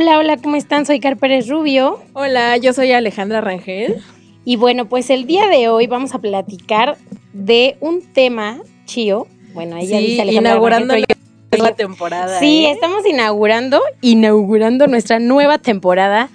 Hola, hola, ¿cómo están? Soy Car Pérez Rubio. Hola, yo soy Alejandra Rangel. Y bueno, pues el día de hoy vamos a platicar de un tema, Chío. Bueno, ella Sí, dice Alejandra inaugurando Rangel, la temporada. Sí, ¿eh? estamos inaugurando, inaugurando nuestra nueva temporada.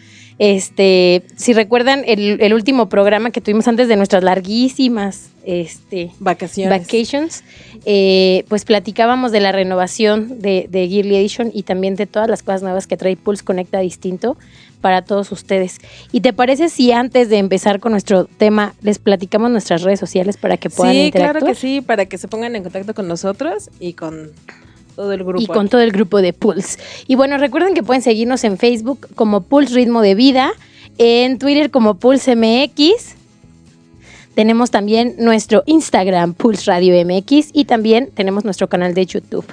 Este, si recuerdan el, el último programa que tuvimos antes de nuestras larguísimas este, Vacaciones. vacations, eh, pues platicábamos de la renovación de, de Gearly Edition y también de todas las cosas nuevas que trae Pulse Conecta Distinto para todos ustedes. ¿Y te parece si antes de empezar con nuestro tema les platicamos nuestras redes sociales para que puedan sí, interactuar? claro que sí, para que se pongan en contacto con nosotros y con todo el grupo. y con todo el grupo de Pulse. Y bueno, recuerden que pueden seguirnos en Facebook como Pulse Ritmo de Vida, en Twitter como Pulse MX. Tenemos también nuestro Instagram, Pulse Radio MX, y también tenemos nuestro canal de YouTube.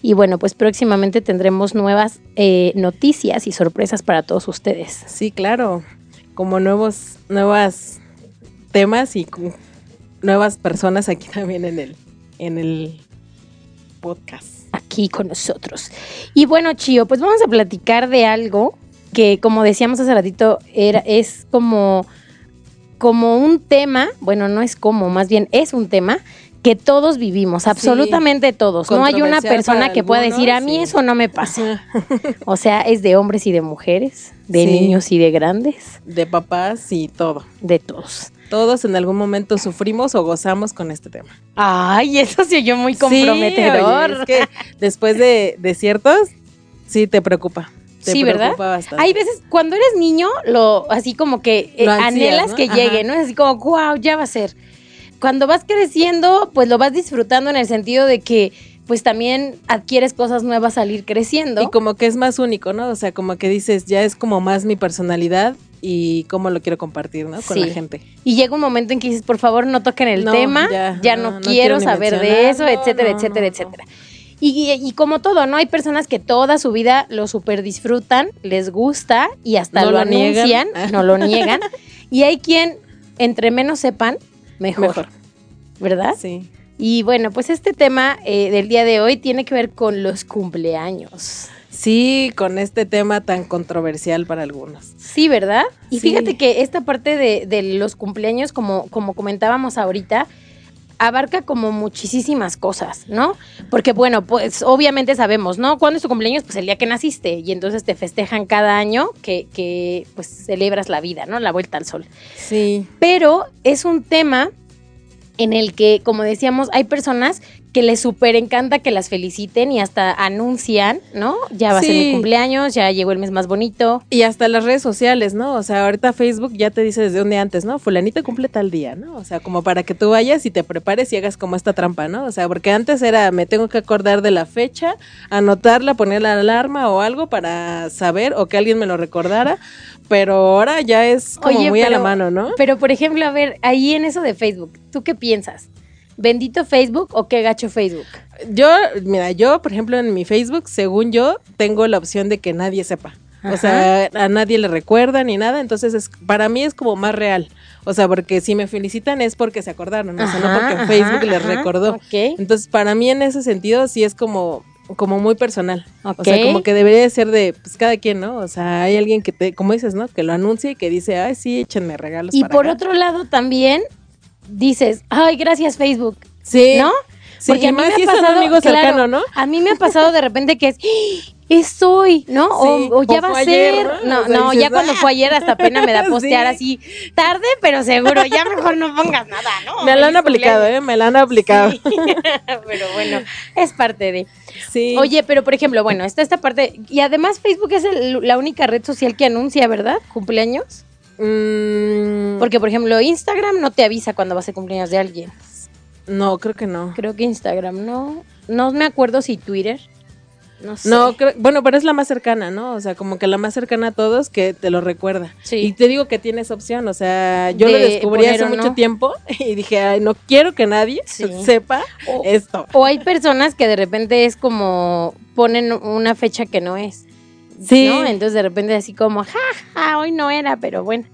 Y bueno, pues próximamente tendremos nuevas eh, noticias y sorpresas para todos ustedes. Sí, claro. Como nuevos, nuevas temas y nuevas personas aquí también en el, en el podcast. Aquí con nosotros. Y bueno, Chío, pues vamos a platicar de algo que, como decíamos hace ratito, era, es como, como un tema, bueno, no es como, más bien es un tema que todos vivimos, absolutamente todos. No hay una persona que pueda decir, a mí sí. eso no me pasa. O sea, es de hombres y de mujeres, de Sí. niños y de grandes, De papás y todo. de todos. Todos en algún momento sufrimos o gozamos con este tema. Ay, eso se oyó muy Sí, comprometedor. oye, es que después de, de ciertos, sí te preocupa. Te Sí, ¿verdad? bastante. Hay veces, cuando eres niño, lo así como que eh, ansías, anhelas ¿no? que Ajá. llegue, ¿no? Es así como, wow, ya va a ser. Cuando vas creciendo, pues lo vas disfrutando en el sentido de que, pues también adquieres cosas nuevas al ir creciendo. Y como que es más único, ¿no? O sea, como que dices, ya es como más mi personalidad y cómo lo quiero compartir, ¿no? Con Sí. la gente. Y llega un momento en que dices, por favor, no toquen el No, tema, ya, ya, no, no, no quiero saber de eso, etcétera, etcétera, etcétera. Y, y- como todo, ¿no? Hay personas que toda su vida lo super disfrutan, les gusta y hasta lo, niegan. anuncian, no lo niegan. Y hay quien, entre menos sepan, mejor, Mejor. ¿verdad? Sí. Y bueno, pues este tema eh, del día de hoy tiene que ver con los cumpleaños. Sí, con este tema tan controversial para algunos. Sí, ¿verdad? Y Sí. fíjate que esta parte de, de los cumpleaños, como, como comentábamos ahorita, abarca como muchísimas cosas, ¿no? Porque bueno, pues obviamente sabemos, ¿no? ¿Cuándo es tu cumpleaños? Pues el día que naciste y entonces te festejan cada año que, que pues celebras la vida, ¿no? La vuelta al sol. Sí. Pero es un tema en el que, como decíamos, hay personas que les súper encanta que las feliciten y hasta anuncian, ¿no? Ya va a ser mi cumpleaños, ya llegó el mes más bonito. Y hasta las redes sociales, ¿no? O sea, ahorita Facebook ya te dice desde un día antes, ¿no? Fulanito cumple tal día, ¿no? O sea, como para que tú vayas y te prepares y hagas como esta trampa, ¿no? O sea, porque antes era, me tengo que acordar de la fecha, anotarla, poner la alarma o algo para saber o que alguien me lo recordara, pero ahora ya es como Oye, muy a la mano, ¿no? Pero, por ejemplo, a ver, ahí en eso de Facebook, ¿tú qué piensas? ¿Bendito Facebook o qué gacho Facebook? Yo, mira, yo, por ejemplo, en mi Facebook, según yo, tengo la opción de que nadie sepa. O sea, a nadie le recuerda ni nada, entonces es, para mí es como más real. O sea, porque si me felicitan es porque se acordaron, o sea, no Ajá, porque ajá, Facebook les ajá, recordó. ok. Entonces, para mí en ese sentido sí es como como muy personal. O sea, como que debería de ser de pues cada quien, ¿no? O sea, hay alguien que te, como dices, ¿no? Que lo anuncie y que dice, ay, sí, échenme regalos. Y para por acá". otro lado también dices, ay, gracias Facebook, sí. ¿no? Sí, Porque y a mí más me si ha pasado, amigo claro, cercano, ¿no? A mí me ha pasado de repente que es, ¡Ah! es hoy, ¿no? Sí, o, o ya o va a ayer, ser. ¿no? No, dices, ya cuando fue ayer hasta pena me da postear Sí. así, tarde, pero seguro, ya mejor no pongas nada, ¿no? Me lo han aplicado. ¿eh? Me lo han aplicado. Pero bueno, es parte de. Sí. Oye, pero por ejemplo, bueno, está esta parte. Y además, Facebook es el- la única red social que anuncia, ¿verdad? Cumpleaños. Mm, Porque, por ejemplo, Instagram no te avisa cuando va a cumpleaños de alguien. no, creo que no. Creo que Instagram no. No me acuerdo si Twitter. No sé. No, creo- bueno, pero es la más cercana, ¿no? O sea, como que la más cercana a todos que te lo recuerda. Sí. Y te digo que tienes opción, o sea, yo De lo descubrí hace mucho tiempo y dije, ay, no quiero que nadie Sí. sepa O- esto. O hay personas que de repente es como ponen una fecha que no es. Sí, ¿no? Entonces de repente así como, ja, ja, hoy no era, pero bueno.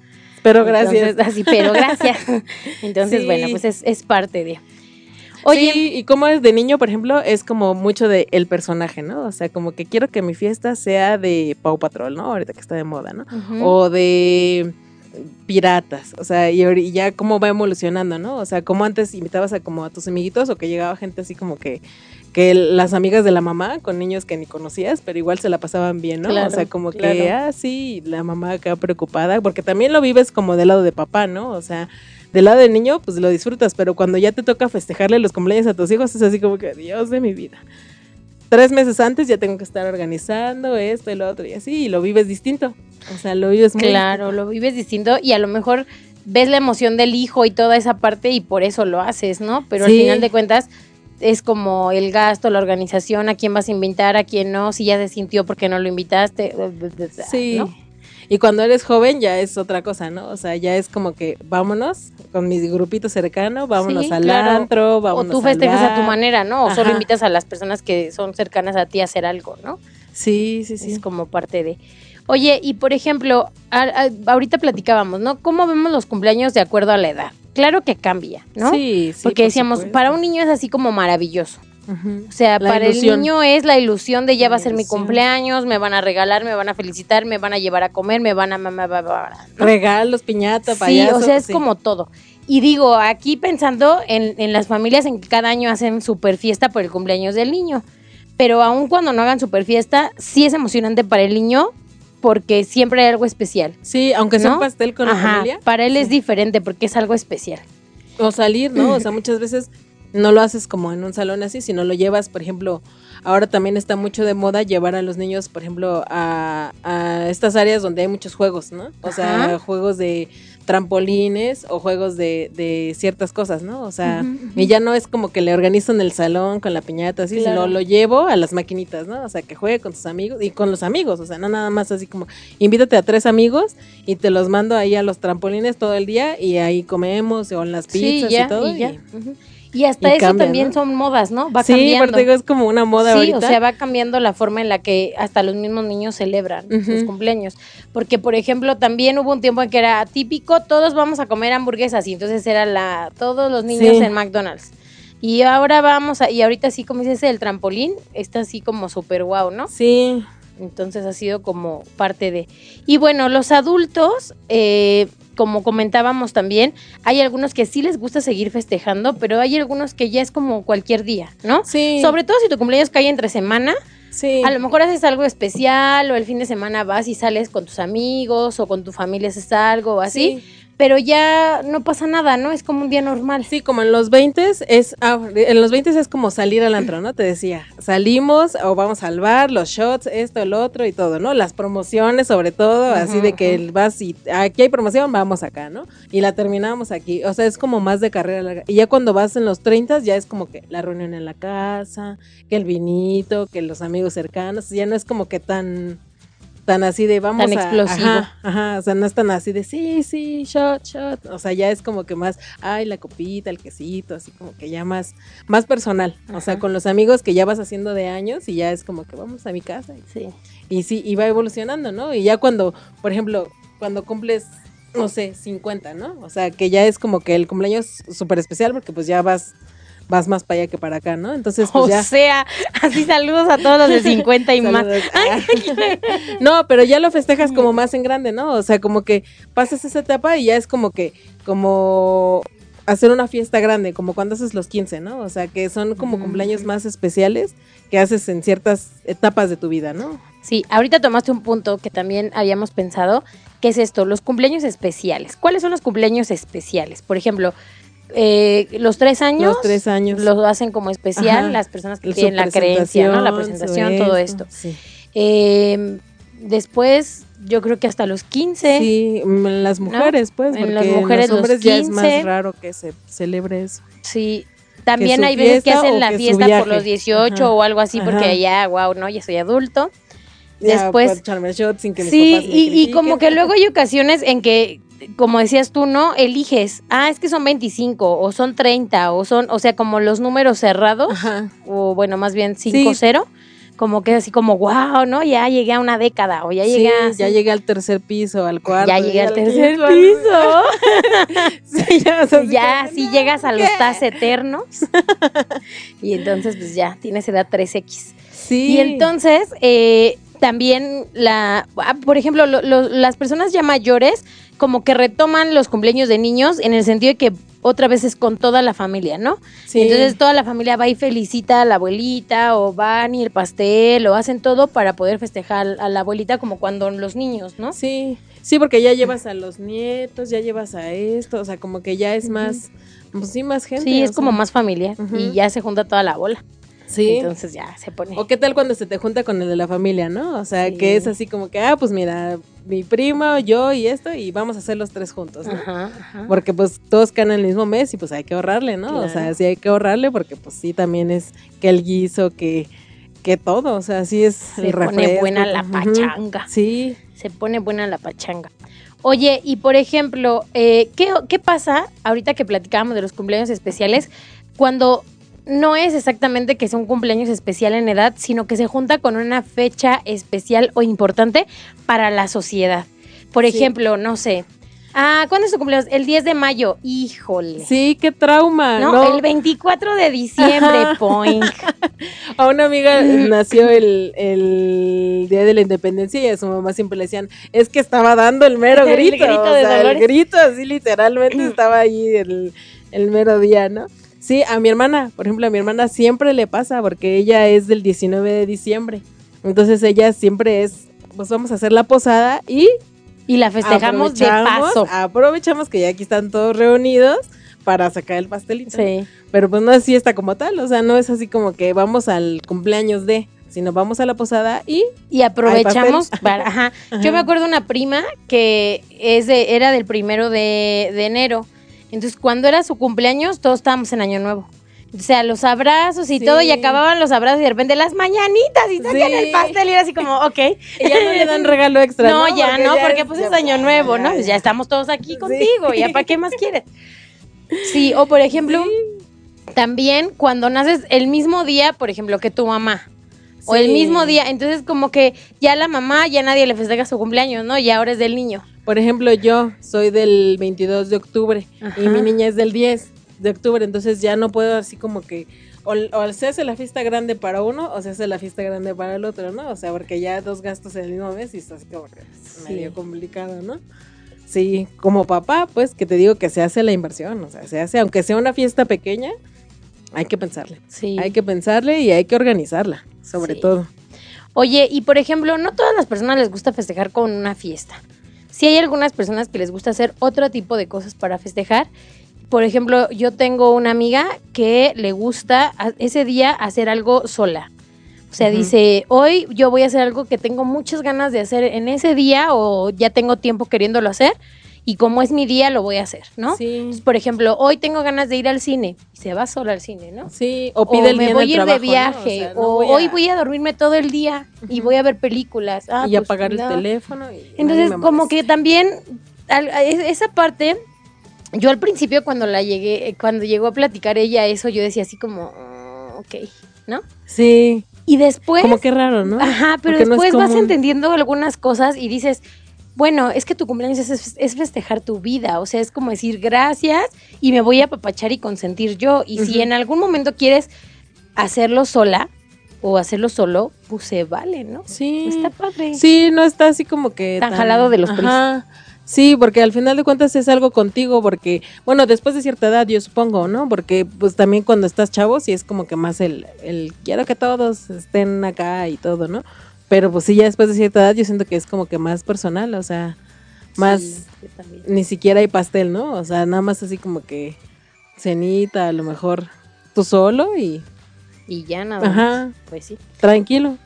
pero gracias. Entonces, así, pero gracias. Entonces, Sí. bueno, pues es, es parte de. Oye, Sí, y como es de niño, por ejemplo, es como mucho de el personaje, ¿no? O sea, como que quiero que mi fiesta sea de Pau Patrol, ¿no? Ahorita que está de moda, ¿no? O de piratas, o sea, y ya cómo va evolucionando, ¿no? O sea, como antes invitabas a como a tus amiguitos o que llegaba gente así como que que las amigas de la mamá con niños que ni conocías, pero igual se la pasaban bien, ¿no? Claro, o sea, como que, ah, sí, la mamá queda preocupada, porque también lo vives como del lado de papá, ¿no? O sea, del lado del niño, pues lo disfrutas, pero cuando ya te toca festejarle los cumpleaños a tus hijos, es así como que, Dios de mi vida. Tres meses antes ya tengo que estar organizando esto y lo otro y así, y lo vives distinto. O sea, lo vives muy claro, lo vives distinto y a lo mejor ves la emoción del hijo y toda esa parte y por eso lo haces, ¿no? Pero al final de cuentas es como el gasto, la organización, a quién vas a invitar, a quién no, si ya se sintió porque no lo invitaste. Sí. ¿no? Y cuando eres joven ya es otra cosa, ¿no? O sea, ya es como que vámonos con mi grupito cercano, vámonos Sí, al claro. antro, O vámonos tú al festejas a tu manera, ¿no? O solo invitas a las personas que son cercanas a ti a hacer algo, ¿no? Sí, sí, sí. Es como parte de. Oye, y por ejemplo, a- a- ahorita platicábamos, ¿no? ¿Cómo vemos los cumpleaños de acuerdo a la edad? Claro que cambia, ¿no? Sí, sí. Porque por decíamos, supuesto. para un niño es así como maravilloso. O sea, La para ilusión. el niño es la ilusión de ya La va a ser mi cumpleaños, me van a regalar, me van a felicitar, me van a llevar a comer, me van a ¿no? Regalos, piñata, Sí, payaso. o sea, es sí. como todo. Y digo, aquí pensando en, en las familias en que cada año hacen super fiesta por el cumpleaños del niño. Pero aun cuando no hagan super fiesta, sí es emocionante para el niño porque siempre hay algo especial. Sí, aunque sea ¿no? un pastel con la familia. Para él es diferente porque es algo especial. O salir, ¿no? O sea, muchas veces no lo haces como en un salón así, sino lo llevas, por ejemplo, ahora también está mucho de moda llevar a los niños, por ejemplo, a, a estas áreas donde hay muchos juegos, ¿no? O sea, Ajá. juegos de trampolines o juegos de, de ciertas cosas, ¿no? O sea, y ya no es como que le organizan el salón con la piñata, así, Claro. sino lo llevo a las maquinitas, ¿no? O sea, que juegue con sus amigos y con los amigos, o sea, no nada más así como, invítate a tres amigos y te los mando ahí a los trampolines todo el día y ahí comemos o en las pizzas sí, ya, y todo. y, ya. y- Ujú. Y hasta y eso cambia, también ¿no? son modas, ¿no? Va sí, cambiando. pero digo, es como una moda sí, ahorita. o sea, va cambiando la forma en la que hasta los mismos niños celebran sus cumpleaños. Porque, por ejemplo, también hubo un tiempo en que era típico, todos vamos a comer hamburguesas y entonces era la todos los niños Sí. en McDonald's. Y ahora vamos a, y ahorita sí, como dices, el trampolín está así como súper guau, ¿no? Sí, Entonces ha sido como parte de... Y bueno, los adultos, eh, como comentábamos también, hay algunos que sí les gusta seguir festejando, pero hay algunos que ya es como cualquier día, ¿no? sí. Sobre todo si tu cumpleaños cae entre semana, sí. a lo mejor haces algo especial o el fin de semana vas y sales con tus amigos o con tu familia haces algo o así, Sí. Pero ya no pasa nada, ¿no? Es como un día normal. Sí, como en los 20 es, ah, en los 20 es como salir al antro, ¿no? Te decía, salimos o vamos al bar, los shots, esto, el otro y todo, ¿no? Las promociones sobre todo, así de que ujú. vas y aquí hay promoción, vamos acá, ¿no? Y la terminamos aquí, o sea, es como más de carrera larga. Y ya cuando vas en los 30 ya es como que la reunión en la casa, que el vinito, que los amigos cercanos, ya no es como que tan tan así de vamos Tan a- explosivo. Ajá, ajá, o sea, no es tan así de sí, sí, shot, shot. O sea, ya es como que más, ay, la copita, el quesito, así como que ya más, más personal. O sea, con los amigos que ya vas haciendo de años y ya es como que vamos a mi casa. Sí. Y sí, y va evolucionando, ¿no? Y ya cuando, por ejemplo, cuando cumples, no sé, 50, ¿no? O sea, que ya es como que el cumpleaños súper especial porque pues ya vas, vas más para allá que para acá, ¿no? Entonces, pues o ya. sea, así saludos a todos los de 50 y más. No, pero ya lo festejas como más en grande, ¿no? O sea, como que pasas esa etapa y ya es como que, como hacer una fiesta grande, como cuando haces los 15, ¿no? O sea, que son como cumpleaños más especiales que haces en ciertas etapas de tu vida, ¿no? Sí, ahorita tomaste un punto que también habíamos pensado, que es esto, los cumpleaños especiales. ¿Cuáles son los cumpleaños especiales? Por ejemplo, eh, los tres años. Los tres años. Lo hacen como especial Ajá. las personas que tienen la creencia, ¿no? La presentación, todo esto. Sí. Eh, después, yo creo que hasta los 15. Sí, en las mujeres, pues, En las mujeres, los los hombres ya es más 15. raro que se celebre eso. Sí. También hay veces que hacen la que fiesta por los 18 Ajá. o algo así, porque Ajá. ya, wow, no, ya soy adulto. Ya Después, puedo echarme el shot sin que mis sí, papás me y, y como que luego hay ocasiones en que, como decías tú, ¿no? Eliges, ah, es que son 25 o son 30 o son, o sea, como los números cerrados, Ajá. o bueno, más bien Sí. 5-0, como que es así como, wow, ¿no? Ya llegué a una década o ya llegué a... Sí, ya llegué al tercer piso, al cuarto. ya llegué al tercer piso. Sí, ya, o sea, ya, si llegas a los. TAS eternos. y entonces, pues ya, tienes edad 3X. Sí. Y entonces, eh, también la, ah, por ejemplo, lo- lo- las personas ya mayores como que retoman los cumpleaños de niños en el sentido de que otra vez es con toda la familia, ¿no? Sí. Entonces toda la familia va y felicita a la abuelita o van y el pastel o hacen todo para poder festejar a la abuelita como cuando los niños, ¿no? Sí, sí, porque ya llevas a los nietos, ya llevas a esto, o sea, como que ya es más, pues sí, más gente. Sí, es como más familiar Ujú. y ya se junta toda la bola. Sí. Entonces ya se pone. o qué tal cuando se te junta con el de la familia, ¿no? O sea, Sí. que es así como que, ah, pues mira, mi primo, yo y esto, y vamos a hacer los tres juntos, ¿no? Ajá, ajá. Porque pues todos caen en el mismo mes y pues hay que ahorrarle, ¿no? O sea, sí hay que ahorrarle porque pues sí también es que el guiso, que, que todo, o sea, sí es Se el pone refresco. buena la pachanga. Sí, Se pone buena la pachanga. Oye, y por ejemplo, eh, ¿qué, ¿qué pasa ahorita que platicábamos de los cumpleaños especiales cuando no es exactamente que sea un cumpleaños especial en edad, sino que se junta con una fecha especial o importante para la sociedad? Por Sí. ejemplo, no sé. Ah, ¿cuándo es tu cumpleaños? El 10 de mayo. Híjole. sí, qué trauma, No, ¿no? el 24 de diciembre, Ajá. poink. A una amiga nació el, el día de la independencia y a su mamá siempre le decían, es que estaba dando el mero El grito. grito o de sea, el grito así literalmente estaba ahí el, el mero día, ¿no? Sí, a mi hermana, por ejemplo, a mi hermana siempre le pasa porque ella es del 19 de diciembre. Entonces ella siempre es, pues vamos a hacer la posada y Y la festejamos de paso. Aprovechamos que ya aquí están todos reunidos para sacar el pastelito. Sí. Pero pues no es fiesta como tal, o sea, no es así como que vamos al cumpleaños de, sino vamos a la posada y Y aprovechamos para, ajá. Ajá. Yo me acuerdo una prima que es de, era del primero de, de enero. Entonces, cuando era su cumpleaños, todos estábamos en Año Nuevo. O sea, los abrazos y Sí. todo, y acababan los abrazos y de repente las mañanitas y sacan Sí. el pastel y era así como, ok. y ya no le dan regalo extra. No, ya no, porque pues es Año Nuevo, ¿no? ya, Pues ya estamos todos aquí Sí. contigo, ¿ya para qué más quieres? Sí, o por ejemplo, también cuando naces el mismo día, por ejemplo, que tu mamá. O el Sí. mismo día, entonces como que ya la mamá, ya nadie le festeja su cumpleaños, ¿no? Y ahora es del niño. Por ejemplo, yo soy del 22 de octubre Ajá. y mi niña es del 10 de octubre, entonces ya no puedo así como que o, o se hace la fiesta grande para uno o se hace la fiesta grande para el otro, ¿no? O sea, porque ya dos gastos en el mismo mes y está así como que Sí. medio complicado, ¿no? Sí, como papá, pues que te digo que se hace la inversión, o sea, se hace, aunque sea una fiesta pequeña, hay que pensarle. Sí. Hay que pensarle y hay que organizarla, sobre Sí. todo. Oye, y por ejemplo, no todas las personas les gusta festejar con una fiesta. Sí hay algunas personas que les gusta hacer otro tipo de cosas para festejar. Por ejemplo, yo tengo una amiga que le gusta ese día hacer algo sola. O sea, dice, hoy yo voy a hacer algo que tengo muchas ganas de hacer en ese día o ya tengo tiempo queriéndolo hacer y como es mi día lo voy a hacer, ¿no? Sí. Entonces, por ejemplo, hoy tengo ganas de ir al cine y se va sola al cine, ¿no? Sí, o pide el me día voy a ir trabajo, de ¿no? viaje, sea, o, no voy a- hoy voy a dormirme todo el día y voy a ver películas. Ah, y pues, apagar el no. teléfono. y Entonces, como que también al- esa parte, yo al principio cuando la llegué, eh, cuando llegó a platicar ella eso, yo decía así como, "Mm, ok, ¿no? Sí, Y después, como que raro, ¿no? ajá, pero Porque no es después vas entendiendo algunas cosas y dices, bueno, es que tu cumpleaños es, es festejar tu vida, o sea, es como decir gracias y me voy a apapachar y consentir yo. Y si en algún momento quieres hacerlo sola o hacerlo solo, pues se vale, ¿no? Sí. Está padre. Sí, no está así como que. Tan jalado de los Ajá. Sí, porque al final de cuentas es algo contigo, porque, bueno, después de cierta edad, yo supongo, ¿no? Porque pues también cuando estás chavo, sí es como que más el, el quiero que todos estén acá y todo, ¿no? Pero pues sí, ya después de cierta edad, yo siento que es como que más personal, o sea, más, Sí, ni siquiera hay pastel, ¿no? O sea, nada más así como que cenita, a lo mejor tú solo y Y ya nada Ajá. más. Pues sí. tranquilo.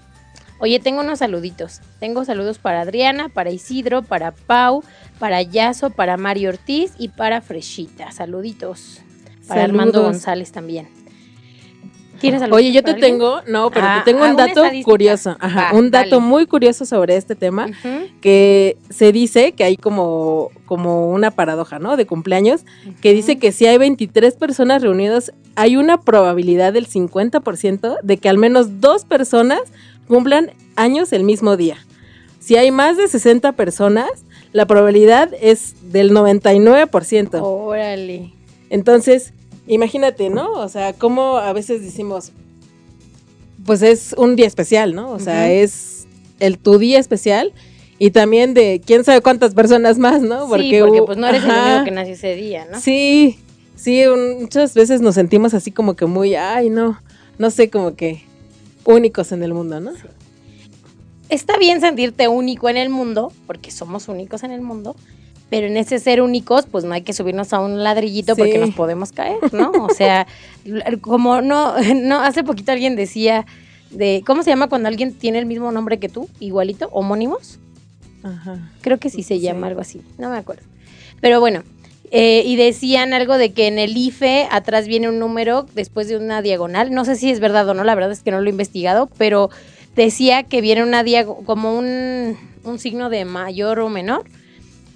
Oye, tengo unos saluditos. Tengo saludos para Adriana, para Isidro, para Pau, para Yaso, para Mario Ortiz y para Freshita. Saluditos. Para Armando. González también. ¿Tienes saludos Oye, yo te alguien? tengo, no, pero Ah, te tengo ah, un una dato curioso, ajá, un dato dale. muy curioso sobre este tema. Que se dice que hay como, como una paradoja, ¿no? De cumpleaños, que dice que si hay 23 personas reunidas, hay una probabilidad del 50% de que al menos dos personas cumplan años el mismo día. Si hay más de 60 personas, la probabilidad es del 99%. Órale. Entonces, imagínate, ¿no? O sea, cómo a veces decimos, pues es un día especial, ¿no? O sea, es el tu día especial y también de quién sabe cuántas personas más, ¿no? sí, porque pues no eres el único que nació ese día, ¿no? Sí, sí, un- muchas veces nos sentimos así como que muy, ay, no, no sé, como que únicos en el mundo, ¿no? Está bien sentirte único en el mundo, porque somos únicos en el mundo, pero en ese ser únicos, pues no hay que subirnos a un ladrillito Sí. porque nos podemos caer, ¿no? O sea, como no, no, hace poquito alguien decía de, ¿cómo se llama cuando alguien tiene el mismo nombre que tú, igualito, homónimos? Ajá. Creo que sí se Sí. llama algo así, no me acuerdo. Pero bueno, eh, y decían algo de que en el IFE atrás viene un número después de una diagonal. No sé si es verdad o no, la verdad es que no lo he investigado, pero decía que viene una diagonal, como un, un signo de mayor o menor,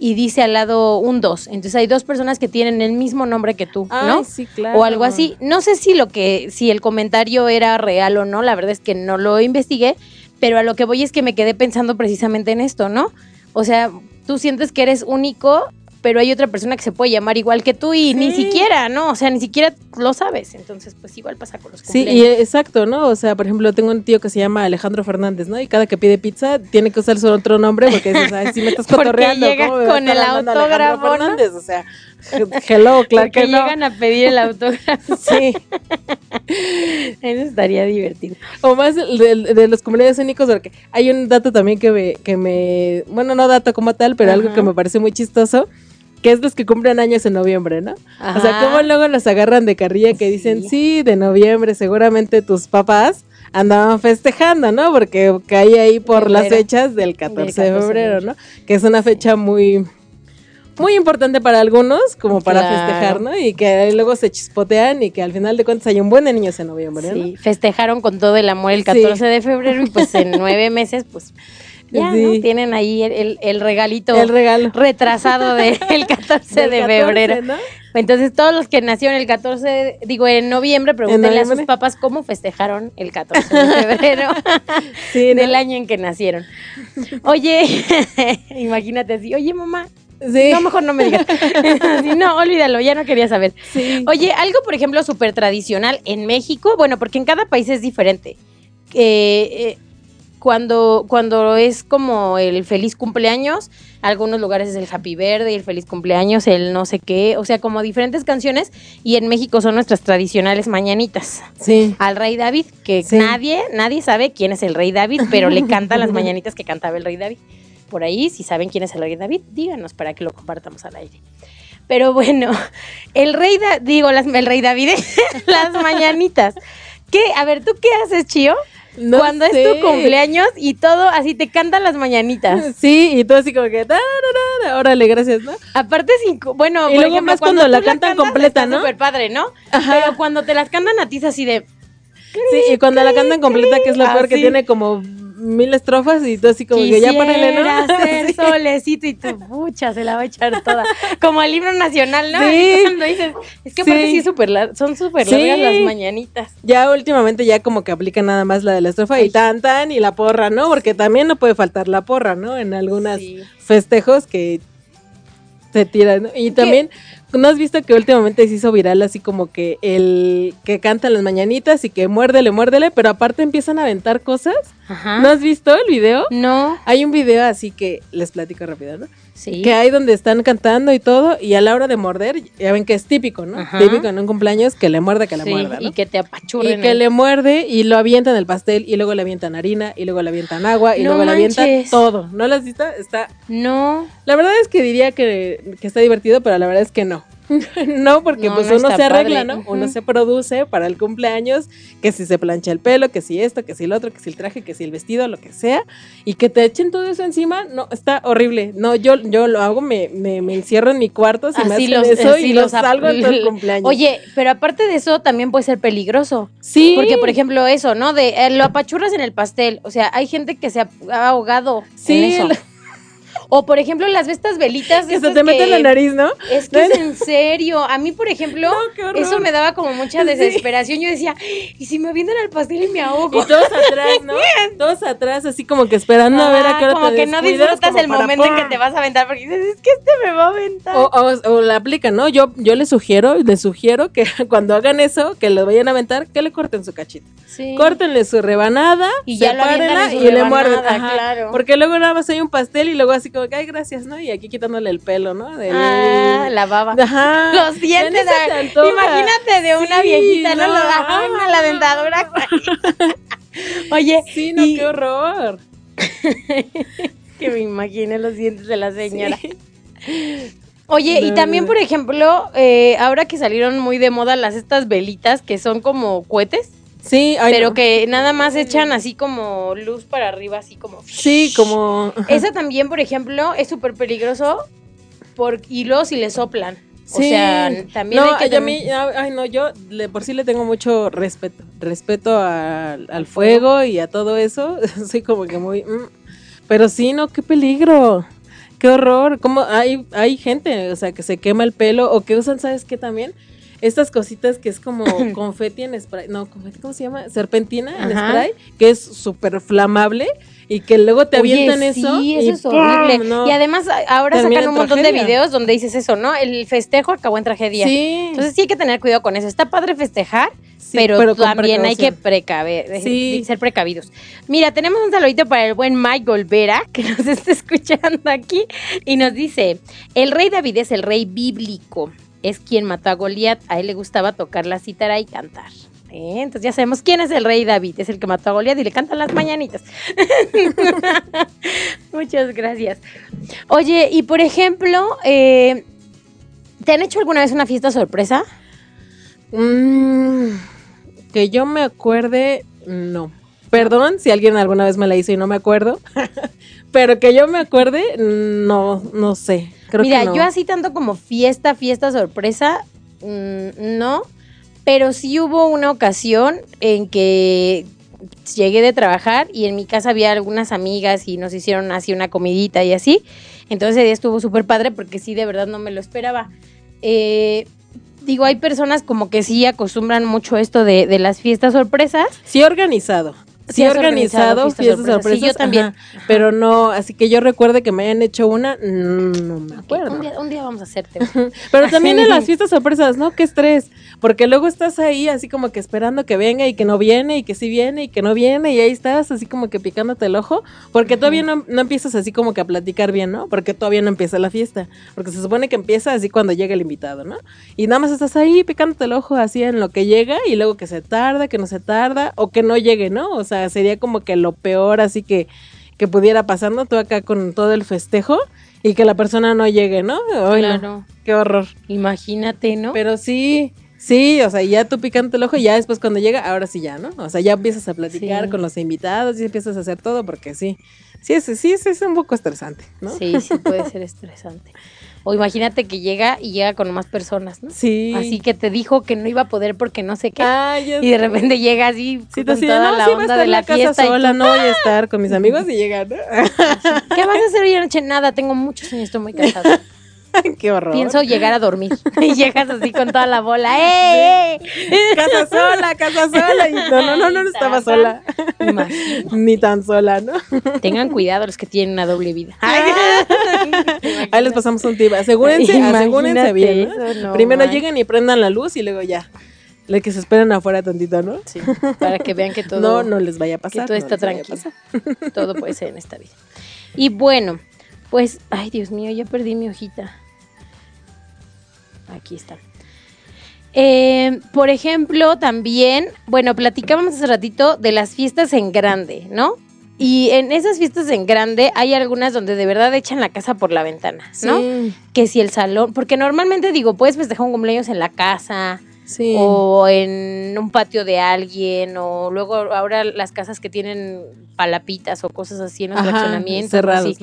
y dice al lado un 2. Entonces hay dos personas que tienen el mismo nombre que tú, ¿no? Sí, claro. o algo así. No sé si lo que, si el comentario era real o no, la verdad es que no lo investigué, pero a lo que voy es que me quedé pensando precisamente en esto, ¿no? O sea, tú sientes que eres único, pero hay otra persona que se puede llamar igual que tú y ni siquiera, ¿no? O sea, ni siquiera lo sabes. Entonces, pues igual pasa con los Sí, y cumpleaños. exacto, ¿no? O sea, por ejemplo, tengo un tío que se llama Alejandro Fernández, ¿no? Y cada que pide pizza tiene que usar su otro nombre porque dices, ay, si me estás cotorreando, llega ¿cómo me con el autógrafo, ¿no? Fernández? O sea, hello, claro Porque que no. llegan a pedir el autógrafo. Sí, Eso estaría divertido. o más de, de los cumpleaños únicos, porque hay un dato también que me, que me, bueno, no dato como tal, pero algo que me parece muy chistoso, que es los que cumplen años en noviembre, ¿no? O sea, cómo luego los agarran de carrilla que dicen, Sí. sí, de noviembre, seguramente tus papás andaban festejando, ¿no? Porque cae ahí por las fechas del 14, Del 14 de febrero. ¿no? Que es una fecha muy muy importante para algunos, como para Claro. festejar, ¿no? Y que luego se chispotean y que al final de cuentas hay un buen de niños en noviembre, ¿no? Sí, festejaron con todo el amor el 14 de febrero y pues en nueve meses, pues ya, Sí. ¿no? Tienen ahí el, el- el regalito El regalo. retrasado del 14 Del de 14, febrero. ¿no? Entonces, todos los que nacieron el 14, de- digo, en noviembre, pregúntenle a sus papás cómo festejaron el 14 de febrero Sí, ¿no? del año en que nacieron. Oye, imagínate así, oye mamá, Sí. no, mejor no me digas. No, olvídalo, ya no quería saber. Sí. Oye, algo, por ejemplo, súper tradicional en México, bueno, porque en cada país es diferente. Eh, eh, cuando, cuando es como el feliz cumpleaños, algunos lugares es el happy birthday, el feliz cumpleaños, el no sé qué, o sea, como diferentes canciones, y en México son nuestras tradicionales mañanitas. Sí. Al rey David, que Sí. nadie, nadie sabe quién es el rey David, pero le cantan las mañanitas que cantaba el rey David. Por ahí, si saben quién es el rey David, díganos para que lo compartamos al aire. Pero bueno, el rey, Da- digo, las, el rey David, las mañanitas. ¿Qué? A ver, ¿tú qué haces, Chío? No Cuando sé. es tu cumpleaños y todo así te cantan las mañanitas. Sí, y tú así como que, órale, gracias, ¿no? Aparte, sin, bueno, Y luego ejemplo, más cuando la cantan completa, ¿no? súper padre, ¿no? Ajá. Pero cuando te las cantan a ti es así de, Sí, y cuando la cantan completa, que es lo peor, que tiene como mil estrofas y tú así como que ya ponele, ¿no? Quisiera ser solecito y tu pucha se la va a echar toda. Como el himno nacional, ¿no? Sí. Así Cuando dices, es que aparte Sí. súper lar- son súper Sí. largas las mañanitas. Ya últimamente ya como que aplica nada más la de la estrofa y tan tan y la porra, ¿no? Porque también no puede faltar la porra, ¿no? En algunas Sí. festejos que se tiran. ¿no? Y también, ¿no has visto que últimamente se hizo viral así como que el que cantan las mañanitas y que muérdele, muérdele, pero aparte empiezan a aventar cosas? Ajá. ¿No has visto el video? No. Hay un video así que les platico rápido, ¿no? Sí. que hay donde están cantando y todo, y a la hora de morder, ya ven que es típico, ¿no? Ajá. Típico en un cumpleaños que le muerde, que le Sí, muerda, ¿no? y que te Y apachurren. que el- le muerde y lo avientan el pastel y luego le avientan harina y luego le avientan agua y No luego le avientan todo. ¿No lo has visto? Está... No, La verdad es que diría que, que está divertido, pero la verdad es que no. no, porque No, pues no uno se arregla, padre. ¿no? Uno se produce para el cumpleaños, que si se plancha el pelo, que si esto, que si el otro, que si el traje, que si el vestido, lo que sea, y que te echen todo eso encima, no, está horrible. No, yo, yo lo hago, me, me, me encierro en mi cuarto, si me hacen los, eso y los salgo en todo el cumpleaños. Oye, pero aparte de eso también puede ser peligroso. sí. Porque, por ejemplo, eso, ¿no? De eh, lo apachurras en el pastel. O sea, hay gente que se ha ha ahogado Sí, en eso. O, por ejemplo, las estas velitas. que se te mete en la nariz, ¿no? Es que es en serio. A mí, por ejemplo, No, eso me daba como mucha Sí. desesperación. Yo decía, ¿y si me avientan al pastel y me ahogo? Y todos atrás, ¿no? Todos atrás, así como que esperando a ver a qué hora como te que no disfrutas el momento en que te vas a aventar porque dices, es que este me va a aventar. O, o, o la aplican, ¿no? Yo, yo les sugiero, les sugiero que cuando hagan eso, que lo vayan a aventar, que le corten su cachito. Sí. Córtenle su rebanada, Y ya lo y le muerden. rebanada, Ajá. claro. Porque luego nada más hay un pastel y luego así como que, ay, gracias, ¿no? Y aquí quitándole el pelo, ¿no? Del- Ah, la baba. Ajá. Los dientes. Te ah. Imagínate de una Sí, viejita, ¿no? no, ah, no. la dentadura. Oye, Sí, no, y- qué horror. que me imaginé los dientes de la señora. Sí. Oye, y también, por ejemplo, eh, ahora que salieron muy de moda las estas velitas que son como cohetes, Sí, ay, pero no. que nada más echan así como luz para arriba, así como... Sí, como... Esa también, por ejemplo, es súper peligroso por, y luego si le soplan. O Sí. sea, también no, hay que... a mí, ay, no, yo le, por sí le tengo mucho respeto, respeto al, al fuego y a todo eso, soy como que muy, mm. pero sí, no, qué peligro, qué horror, como hay, hay gente, o sea, que se quema el pelo o que usan, ¿sabes qué también? Estas cositas que es como confeti en spray, no, confeti, ¿cómo se llama? Serpentina en Ajá. spray, que es súper flamable y que luego te Oye, avientan sí, eso. eso y es horrible. ¡pum! No. Y además ahora sacan un montón de videos donde dices eso, ¿no? El festejo acabó en tragedia. Sí, Entonces sí hay que tener cuidado con eso. Está padre festejar, sí, pero, también hay que precaver, eh, Sí. ser precavidos. Mira, tenemos un saludito para el buen Mike Olvera, que nos está escuchando aquí, y nos dice, el rey David es el rey bíblico, es quien mató a Goliat, a él le gustaba tocar la cítara y cantar. ¿Eh? Entonces ya sabemos quién es el rey David, es el que mató a Goliat y le cantan las mañanitas. Muchas gracias. Oye, y por ejemplo, eh, ¿te han hecho alguna vez una fiesta sorpresa? Mm, que yo me acuerde, no. Perdón si alguien alguna vez me la hizo y no me acuerdo. Pero que yo me acuerde, no, no sé. Creo Mira, que no. yo así tanto como fiesta, fiesta sorpresa, mm, no. Pero sí hubo una ocasión en que llegué de trabajar y en mi casa había algunas amigas y nos hicieron así una comidita y así. Entonces ese día estuvo súper padre porque sí, de verdad no me lo esperaba. Eh, digo, hay personas como que sí acostumbran mucho esto de, de las fiestas sorpresas. Sí organizado. Sí, Sí has organizado fiestas fiestas sorpresas. Sí, sorpresas. yo también. ajá. Pero no, así que yo recuerde que me hayan hecho una, no me acuerdo. Un día, un día vamos a hacerte. Pero también en las fiestas sorpresas, ¿no? Qué estrés. Porque luego estás ahí así como que esperando que venga y que no viene y que sí viene y que no viene y ahí estás así como que picándote el ojo. Porque todavía no, no empiezas así como que a platicar bien, ¿no? Porque todavía no empieza la fiesta. Porque se supone que empieza así cuando llega el invitado, ¿no? Y nada más estás ahí picándote el ojo así en lo que llega y luego que se tarda, que no se tarda o que no llegue, ¿no? O sea, sería como que lo peor así que, que pudiera pasar, ¿no? Tú acá con todo el festejo y que la persona no llegue, ¿no? Claro. Qué horror. Imagínate, ¿no? Pero sí, sí, o sea, ya tú picante el ojo y ya después cuando llega, ahora sí ya, ¿no? O sea, ya empiezas a platicar Sí. con los invitados y empiezas a hacer todo porque sí, sí, sí, es, es un poco estresante, ¿no? Sí, sí puede ser estresante. O imagínate que llega y llega con más personas, ¿no? Sí. Así que te dijo que no iba a poder porque no sé qué. Ah, ya y de repente llega así Sí, con toda no, la sí onda de la la casa fiesta. y sola, tú, no voy a estar con mis amigos y llega, ¿no? ¿Qué vas a hacer hoy anoche? Nada, tengo muchos años, estoy muy cansada. Qué horror. Pienso llegar a dormir. y llegas así con toda la bola. ¡Eh! Casa sola, casa sola. Y no, no, no, no, no estaba sola. Imagínate. Ni tan sola, ¿no? Tengan cuidado los que tienen una doble vida. Ahí les pasamos un tip. Asegúrense, Imagínate asegúrense bien, ¿no? eso, no Primero lleguen y prendan la luz y luego ya. Le que se esperen afuera tantito, ¿no? Sí, para que vean que todo, no, no les vaya a que pasar. todo no está tranquilo. Todo puede ser en esta vida. Y bueno, Pues, ay, Dios mío, ya perdí mi hojita. Aquí está. Eh, por ejemplo, también, bueno, platicábamos hace ratito de las fiestas en grande, ¿no? Y en esas fiestas en grande hay algunas donde de verdad echan la casa por la ventana, ¿no? Sí. Que si el salón, porque normalmente digo, puedes festejar un cumpleaños en la casa Sí. o en un patio de alguien o luego ahora las casas que tienen palapitas o cosas así en los Ajá, fraccionamientos, cerrados.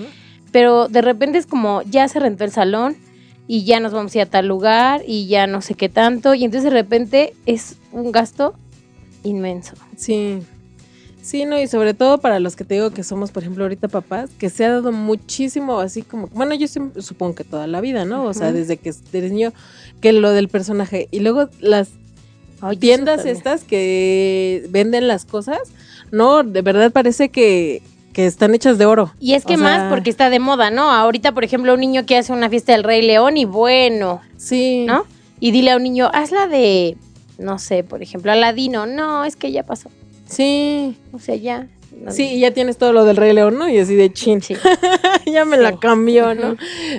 Pero de repente es como ya se rentó el salón y ya nos vamos a ir a tal lugar y ya no sé qué tanto y entonces de repente es un gasto inmenso. Sí. Sí, no, y sobre todo para los que te digo que somos, por ejemplo, ahorita papás, que se ha dado muchísimo así como, bueno, yo supongo que toda la vida, ¿no? O sea, desde que eres niño, que lo del personaje. Y luego las Ay, tiendas estas que venden las cosas, no, de verdad parece que, que están hechas de oro. Y es que O más sea, porque está de moda, ¿no? Ahorita, por ejemplo, un niño que hace una fiesta del Rey León y bueno, Sí. ¿no? Y dile a un niño, hazla de, no sé, por ejemplo, Aladino. No, es que ya pasó. Sí. O sea, ya. no- Sí, y ya tienes todo lo del Rey León, ¿no? Y así de chin. Sí. ya me Sí. la cambió, ¿no?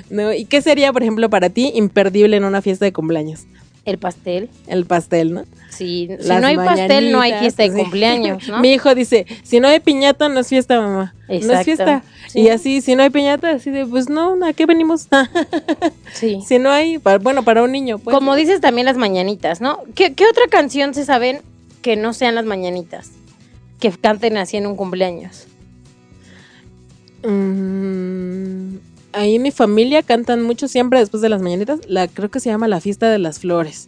¿no? ¿Y qué sería, por ejemplo, para ti imperdible en una fiesta de cumpleaños? El pastel. El pastel, ¿no? Sí, si no hay pastel, no hay fiesta de cumpleaños, ¿no? Mi hijo dice, si no hay piñata, no es fiesta, mamá. No es fiesta. Sí. Y así, si no hay piñata, así de, pues no, ¿a qué venimos? Sí. si no hay, para- bueno, para un niño, pues. Como dices también las mañanitas, ¿no? ¿Qué, qué otra canción se saben que no sean las mañanitas? Que canten así en un cumpleaños. Mm, ahí mi familia cantan mucho siempre después de las mañanitas. La creo que se llama La Fiesta de las Flores.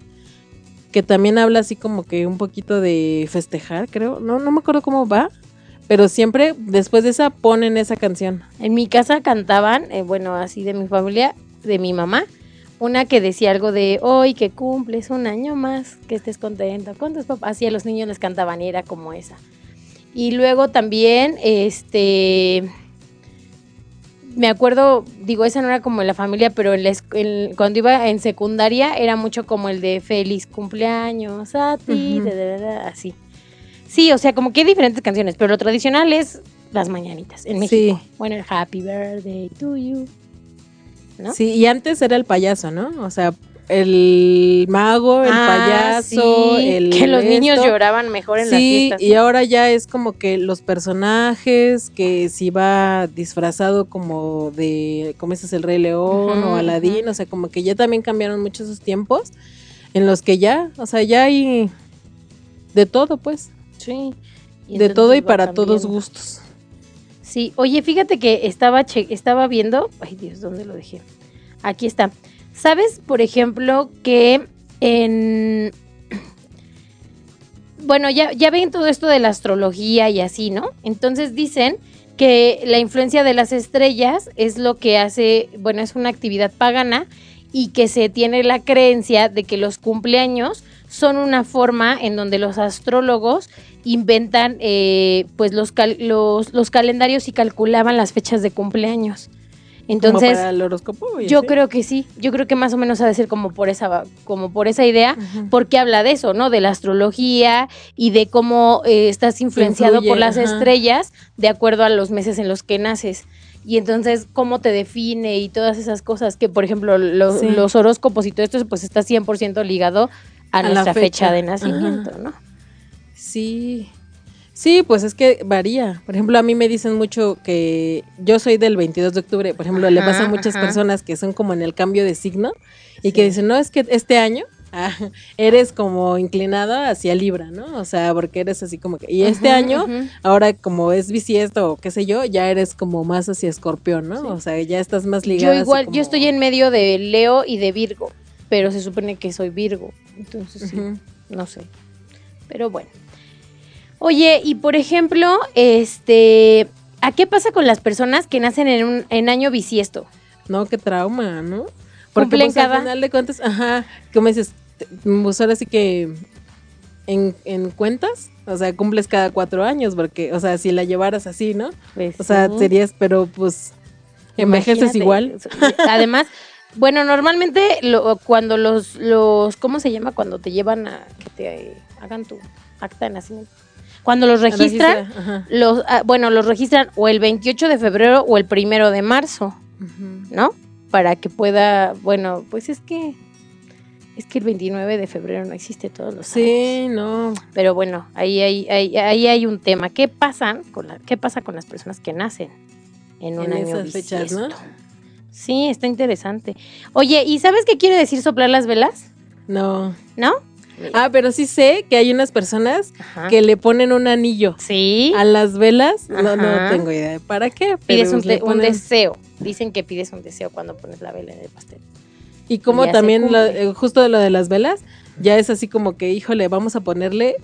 Que también habla así como que un poquito de festejar, creo. No, no me acuerdo cómo va. Pero siempre después de esa ponen esa canción. En mi casa cantaban, eh, bueno, así de mi familia, de mi mamá, una que decía algo de hoy que cumples un año más, que estés contento con tus papás. Así a los niños les cantaban y era como esa. Y luego también, este, me acuerdo, digo, esa no era como en la familia, pero esc- en- cuando iba en secundaria era mucho como el de feliz cumpleaños a ti, da, da, da, así. Sí, o sea, como que hay diferentes canciones, pero lo tradicional es las mañanitas en México. Sí. Bueno, el Happy Birthday to you. ¿No? Sí, y antes era el payaso, ¿no? O sea, el mago, el Ah, payaso, sí, el. que los niños lloraban mejor en las Sí, fiestas. y ahora ya es como que los personajes, que si va disfrazado como de, como ese es el Rey León o Aladín, o sea, como que ya también cambiaron mucho esos tiempos en los que ya, o sea, ya hay de todo, pues, Sí. Y de todo y para todos gustos. Sí, oye, fíjate que estaba, che- estaba viendo, ay Dios, ¿dónde lo dejé? Aquí está. ¿Sabes, por ejemplo, que en... Bueno, ya, ven todo esto de la astrología y así, ¿no? Entonces dicen que la influencia de las estrellas es lo que hace, bueno, es una actividad pagana y que se tiene la creencia de que los cumpleaños son una forma en donde los astrólogos inventan eh, pues los, cal- los, los calendarios y calculaban las fechas de cumpleaños. Como Entonces, para el horóscopo. yo así. creo que sí, yo creo que más o menos ha de ser como por esa, como por esa idea, porque habla de eso, ¿no? De la astrología y de cómo eh, estás influenciado Influye, por las ajá. estrellas de acuerdo a los meses en los que naces. Y entonces, cómo te define y todas esas cosas que, por ejemplo, lo- Sí. los horóscopos y todo esto, pues está 100% ligado a, nuestra fecha. fecha. de nacimiento, ¿no? Sí. Sí, pues es que varía. Por ejemplo, a mí me dicen mucho que yo soy del 22 de octubre. Por ejemplo, le pasa a muchas ajá. personas que son como en el cambio de signo y Sí. que dicen, no, es que este año ah, eres como inclinada hacia Libra, ¿no? O sea, porque eres así como que... Y este año, ahora como es bisiesto o qué sé yo, ya eres como más hacia escorpión, ¿no? Sí. O sea, ya estás más ligada. Yo igual, como- yo estoy en medio de Leo y de Virgo, pero se supone que soy Virgo, entonces sí, no sé. Pero bueno. Oye, y por ejemplo, este, ¿a qué pasa con las personas que nacen en un en año bisiesto? No, qué trauma, ¿no? Cumplen pues, al cada- final de cuentas, ajá, como dices, pues ahora sí que en, en cuentas, o sea, cumples cada cuatro años, porque, o sea, si la llevaras así, ¿no? Pues, O sea, serías, pero pues, envejeces Imagínate. igual. Además, bueno, normalmente lo- cuando los, los, ¿cómo se llama? Cuando te llevan a que te hagan tu acta de nacimiento. Cuando los registran, Registra, los, ah, bueno, los registran o el 28 de febrero o el primero de marzo. ¿no? Para que pueda, bueno, pues es que es que el 29 de febrero no existe todos los años. Sí, no. Pero bueno, ahí hay, ahí, ahí hay un tema. ¿Qué pasa con la, qué pasa con las personas que nacen en un En año esas fechas, ¿no? bisiesto? Sí, está interesante. Oye, ¿y sabes qué quiere decir soplar las velas? No. ¿No? Ah, pero sí sé que hay unas personas Ajá. que le ponen un anillo Sí. a las velas. No, no tengo idea de para qué. Pides un, deseo. Dicen que pides un deseo cuando pones la vela en el pastel. Y como también, lo- eh, justo de lo de las velas, ya es así como que, híjole, vamos a ponerle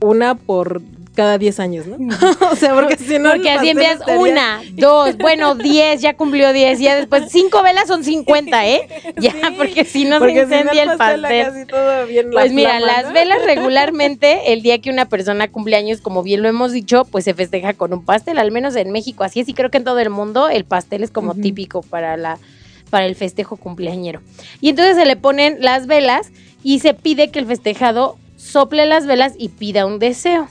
una por cada 10 años, ¿no? o sea, porque si no. Porque así estaría- una, dos, bueno, diez, ya cumplió diez, ya después cinco velas son cincuenta, ¿eh? Ya, Sí, porque si no porque se si no incendia el pastel pastel. acá así todo bien Pues la mira, las ¿no? velas regularmente, el día que una persona cumple años, como bien lo hemos dicho, pues se festeja con un pastel, al menos en México. Así es, y creo que en todo el mundo el pastel es como típico para la para el festejo cumpleañero. Y entonces se le ponen las velas y se pide que el festejado sople las velas y pida un deseo.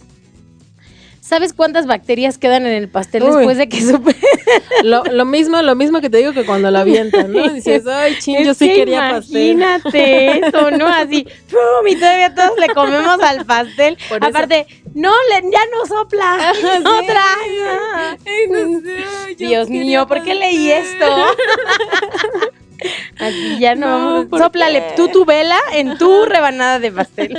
¿Sabes cuántas bacterias quedan en el pastel Uy. después de que suple? Lo, lo mismo, lo mismo que te digo que cuando la avientan, ¿no? Dices, ay, chin, yo sí que quería pastel. Imagínate eso, ¿no? Así, ¡pum! y todavía todos le comemos al pastel. Por eso- Aparte, no, le- ya no sopla. sí. Otra. Ay, no sé, Dios mío, ¿por qué leí esto? Así ya no, No, vamos. ¿por Sóplale qué? tú tu vela en tu rebanada de pastel.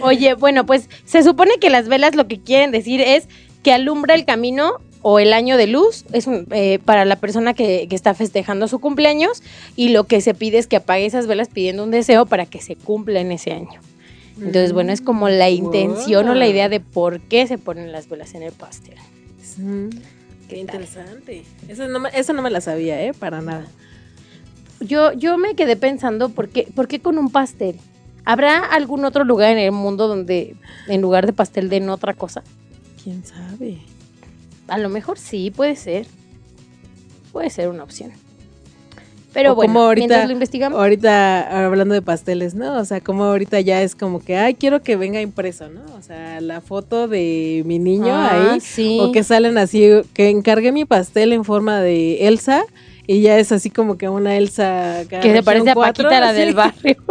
Oye, bueno, pues se supone que las velas lo que quieren decir es que alumbra el camino o el año de luz es un, eh, para la persona que, que está festejando su cumpleaños y lo que se pide es que apague esas velas pidiendo un deseo para que se cumpla en ese año. Entonces, bueno, es como la intención o la idea de por qué se ponen las velas en el pastel. Mm, ¿Qué interesante. Eso no, me, eso no me la sabía, ¿eh? Para nada. Yo, yo me quedé pensando, ¿por qué, ¿por qué con un pastel? ¿Habrá algún otro lugar en el mundo donde en lugar de pastel den otra cosa? ¿Quién sabe? A lo mejor sí, puede ser. Puede ser una opción. Pero O bueno, como ahorita- mientras lo investigamos. Ahorita hablando de pasteles, ¿no? O sea, como ahorita ya es como que, ay, quiero que venga impreso, ¿no? O sea, la foto de mi niño Ah, ahí. sí. O que salen así, que encargué mi pastel en forma de Elsa y ya es así como que una Elsa. que se parece a Paquita, la del barrio.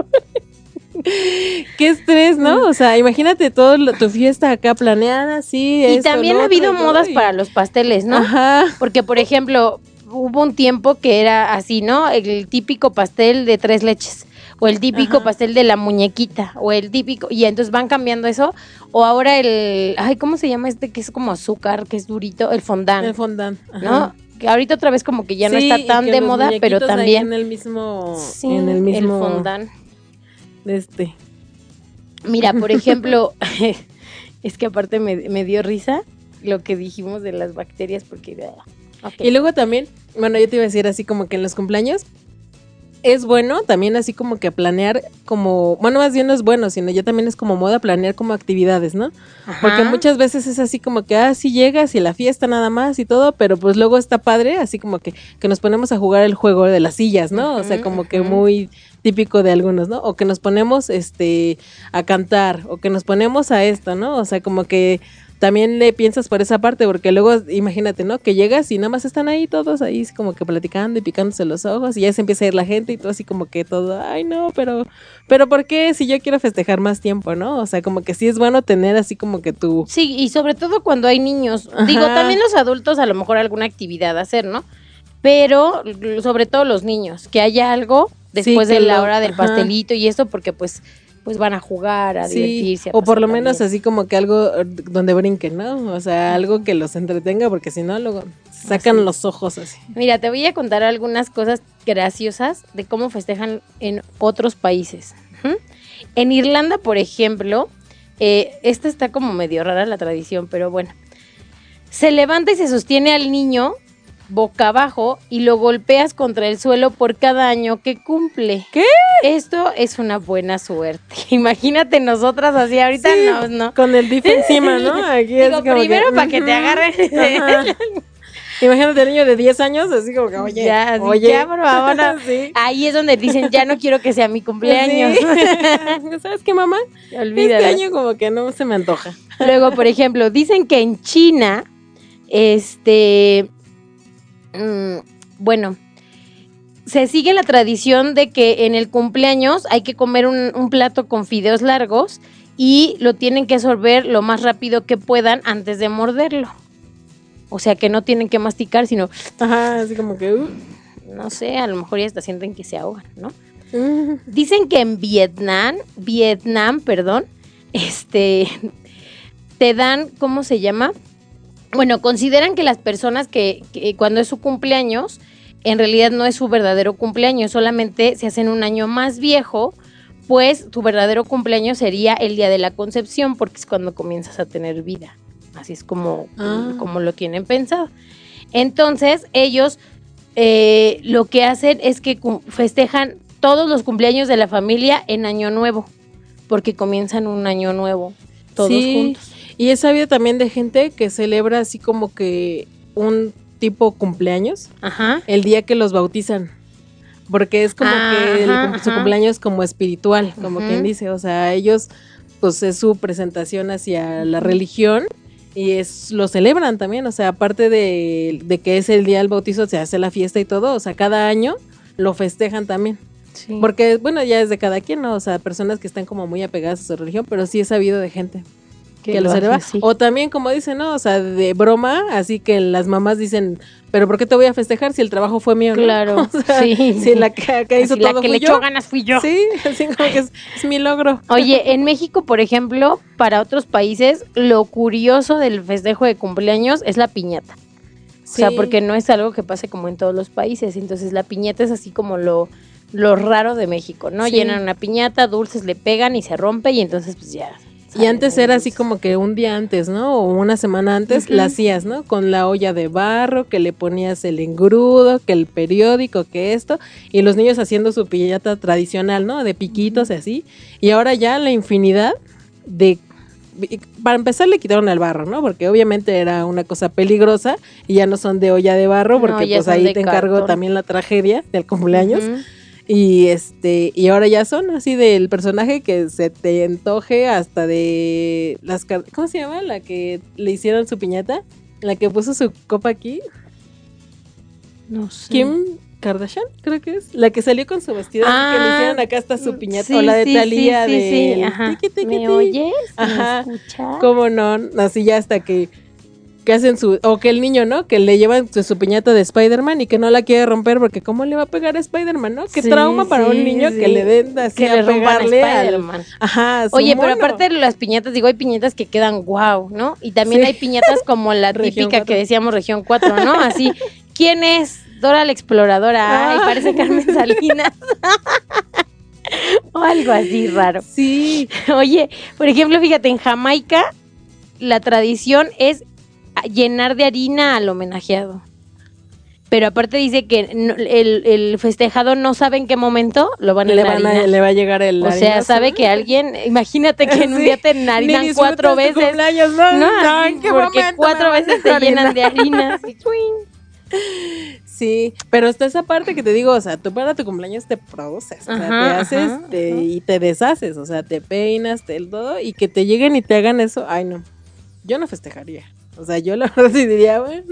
Qué estrés, ¿no? O sea, imagínate todo lo- tu fiesta acá planeada, sí. y esto, también ha habido modas y- para los pasteles, ¿no? Ajá. Porque, por ejemplo, hubo un tiempo que era así, ¿no? El típico pastel de tres leches. O el típico Ajá. pastel de la muñequita. O el típico. Y entonces van cambiando eso. O ahora el. Ay, ¿cómo se llama este que es como azúcar, que es durito? El fondant. El fondant. ¿No? Que ahorita otra vez como que ya no está tan de moda, pero también. En el mismo. Sí, en el mismo. fondant. Este. Mira, por ejemplo, es que aparte me, me dio risa lo que dijimos de las bacterias, porque. Y luego también, bueno, yo te iba a decir así como que en los cumpleaños es bueno también así como que planear como, bueno, más bien no es bueno, sino ya también es como moda planear como actividades, ¿no? Porque muchas veces es así como que, ah, sí llegas y la fiesta nada más y todo, pero pues luego está padre, así como que, que nos ponemos a jugar el juego de las sillas, ¿no? o sea, como que muy típico de algunos, ¿no? O que nos ponemos, este, a cantar, o que nos ponemos a esto, ¿no? O sea, como que también le piensas por esa parte, porque luego imagínate, ¿no? Que llegas y nada más están ahí todos ahí como que platicando y picándose los ojos y ya se empieza a ir la gente y todo así como que todo, ay no, pero, pero ¿por qué si yo quiero festejar más tiempo, ¿no? O sea, como que sí es bueno tener así como que tú... Sí, y sobre todo cuando hay niños. Digo, también los adultos a lo mejor alguna actividad hacer, ¿no? Pero sobre todo los niños, que haya algo después Sí, de la lo- hora del ajá. pastelito y esto, porque pues, pues van a jugar, a Sí, divertirse. a o por lo menos bien. así como que algo eh, donde brinquen, ¿no? O sea, algo que los entretenga, porque si no, luego sacan Así. los ojos así. Mira, te voy a contar algunas cosas graciosas de cómo festejan en otros países. En Irlanda, por ejemplo, eh, esta está como medio rara la tradición, pero bueno. Se levanta y se sostiene al niño boca abajo y lo golpeas contra el suelo por cada año que cumple. ¿Qué? Esto es una buena suerte. Imagínate nosotras así, ahorita Sí, no, no. Con el DIF encima, ¿no? Aquí es Digo, como primero para que te agarren. Imagínate el niño de 10 años, así como que, oye, Ya, así, oye. ya, por favor, no. sí. Ahí es donde dicen, ya no quiero que sea mi cumpleaños. Sí. ¿Sabes qué, mamá? Olvídalo. Este año como que no se me antoja. Luego, por ejemplo, dicen que en China, este, mm, bueno, se sigue la tradición de que en el cumpleaños hay que comer un, un plato con fideos largos y lo tienen que absorber lo más rápido que puedan antes de morderlo. O sea que no tienen que masticar, sino, Ajá, así como que. uh, no sé, a lo mejor ya hasta sienten que se ahogan, ¿no? uh. Dicen que en Vietnam, Vietnam, perdón, este, te dan, ¿cómo se llama? Bueno, consideran que las personas que, que cuando es su cumpleaños, en realidad no es su verdadero cumpleaños, solamente se hacen un año más viejo, pues tu verdadero cumpleaños sería el día de la concepción, porque es cuando comienzas a tener vida. Así es como, Ah. como lo tienen pensado. Entonces, ellos eh, lo que hacen es que festejan todos los cumpleaños de la familia en Año Nuevo, porque comienzan un año nuevo, todos Sí, juntos. Y he sabido también de gente que celebra así como que un tipo cumpleaños Ajá. el día que los bautizan. Porque es como Ah, que el ajá, cum- su cumpleaños como espiritual, como quien dice. O sea, ellos, pues es su presentación hacia la religión y es lo celebran también. O sea, aparte de, de que es el día del bautizo, se hace la fiesta y todo. O sea, cada año lo festejan también. Sí. Porque, bueno, ya es de cada quien, ¿no? O sea, personas que están como muy apegadas a su religión, pero sí he sabido de gente que, lo hace celebra. así. O también, como dicen, ¿no? O sea, de broma, así que las mamás dicen, ¿pero por qué te voy a festejar si el trabajo fue mío, no? Claro, O sea, sí. Si la que acá hizo la todo que fui le yo. echó ganas fui yo. Sí, así como que es, es mi logro. Oye, en México, por ejemplo, para otros países, lo curioso del festejo de cumpleaños es la piñata. O sea, Sí. porque no es algo que pase como en todos los países. Entonces, la piñata es así como lo, lo raro de México, ¿no? Sí. Llenan una piñata, dulces le pegan y se rompe y entonces, pues ya. Y antes era así como que un día antes, ¿no? O una semana antes la hacías, ¿no? Con la olla de barro, que le ponías el engrudo, que el periódico, que esto, y los niños haciendo su piñata tradicional, ¿no? De piquitos y así. Y ahora ya la infinidad de... Para empezar le quitaron el barro, ¿no? Porque obviamente era una cosa peligrosa y ya no son de olla de barro, porque pues ahí te encargo cartón. también la tragedia del cumpleaños. Y este, y ahora ya son así del personaje que se te antoje hasta de las ¿cómo se llama? La que le hicieron su piñata, la que puso su copa aquí, No sé. Kim Kardashian, creo que es, la que salió con su vestido que le Ah, hicieron acá hasta su piñata Sí, o la de sí, sí, sí, de sí, ajá. tiqui, tiqui, ¿Me oyes? Ajá. ¿Me escuchas? ¿Cómo no? Así ya hasta que que hacen su o que el niño, ¿no? Que le llevan su, su piñata de Spider-Man y que no la quiere romper porque cómo le va a pegar a Spider-Man, ¿no? Qué Sí, trauma para sí, un niño que le den así que a le a pegarle al- Spider-Man. Ajá, a Oye, pero aparte de las piñatas, digo, hay piñatas que quedan guau, ¿no? Y también hay piñatas como la típica que 4. decíamos Región 4, ¿no? Así, ¿quién es? Dora la Exploradora. Ay, Ah. parece Carmen Salinas. o algo así raro. Sí, Oye, por ejemplo, fíjate, en Jamaica la tradición es llenar de harina al homenajeado. Pero aparte dice que no- el, el festejado no sabe en qué momento lo van a le, van a- le va a llegar el O sea, sabe que alguien, imagínate que en un Sí, día te enharinan cuatro veces. no, No, ¿en qué porque cuatro veces te llenan de harina. Sí, pero está esa parte que te digo, o sea, tú para tu cumpleaños te produces, o sea, te haces ajá, te- ajá. y te deshaces, o sea, te peinas, te el todo, y que te lleguen y te hagan eso, ay no, yo no festejaría. O sea, yo la verdad sí diría, bueno,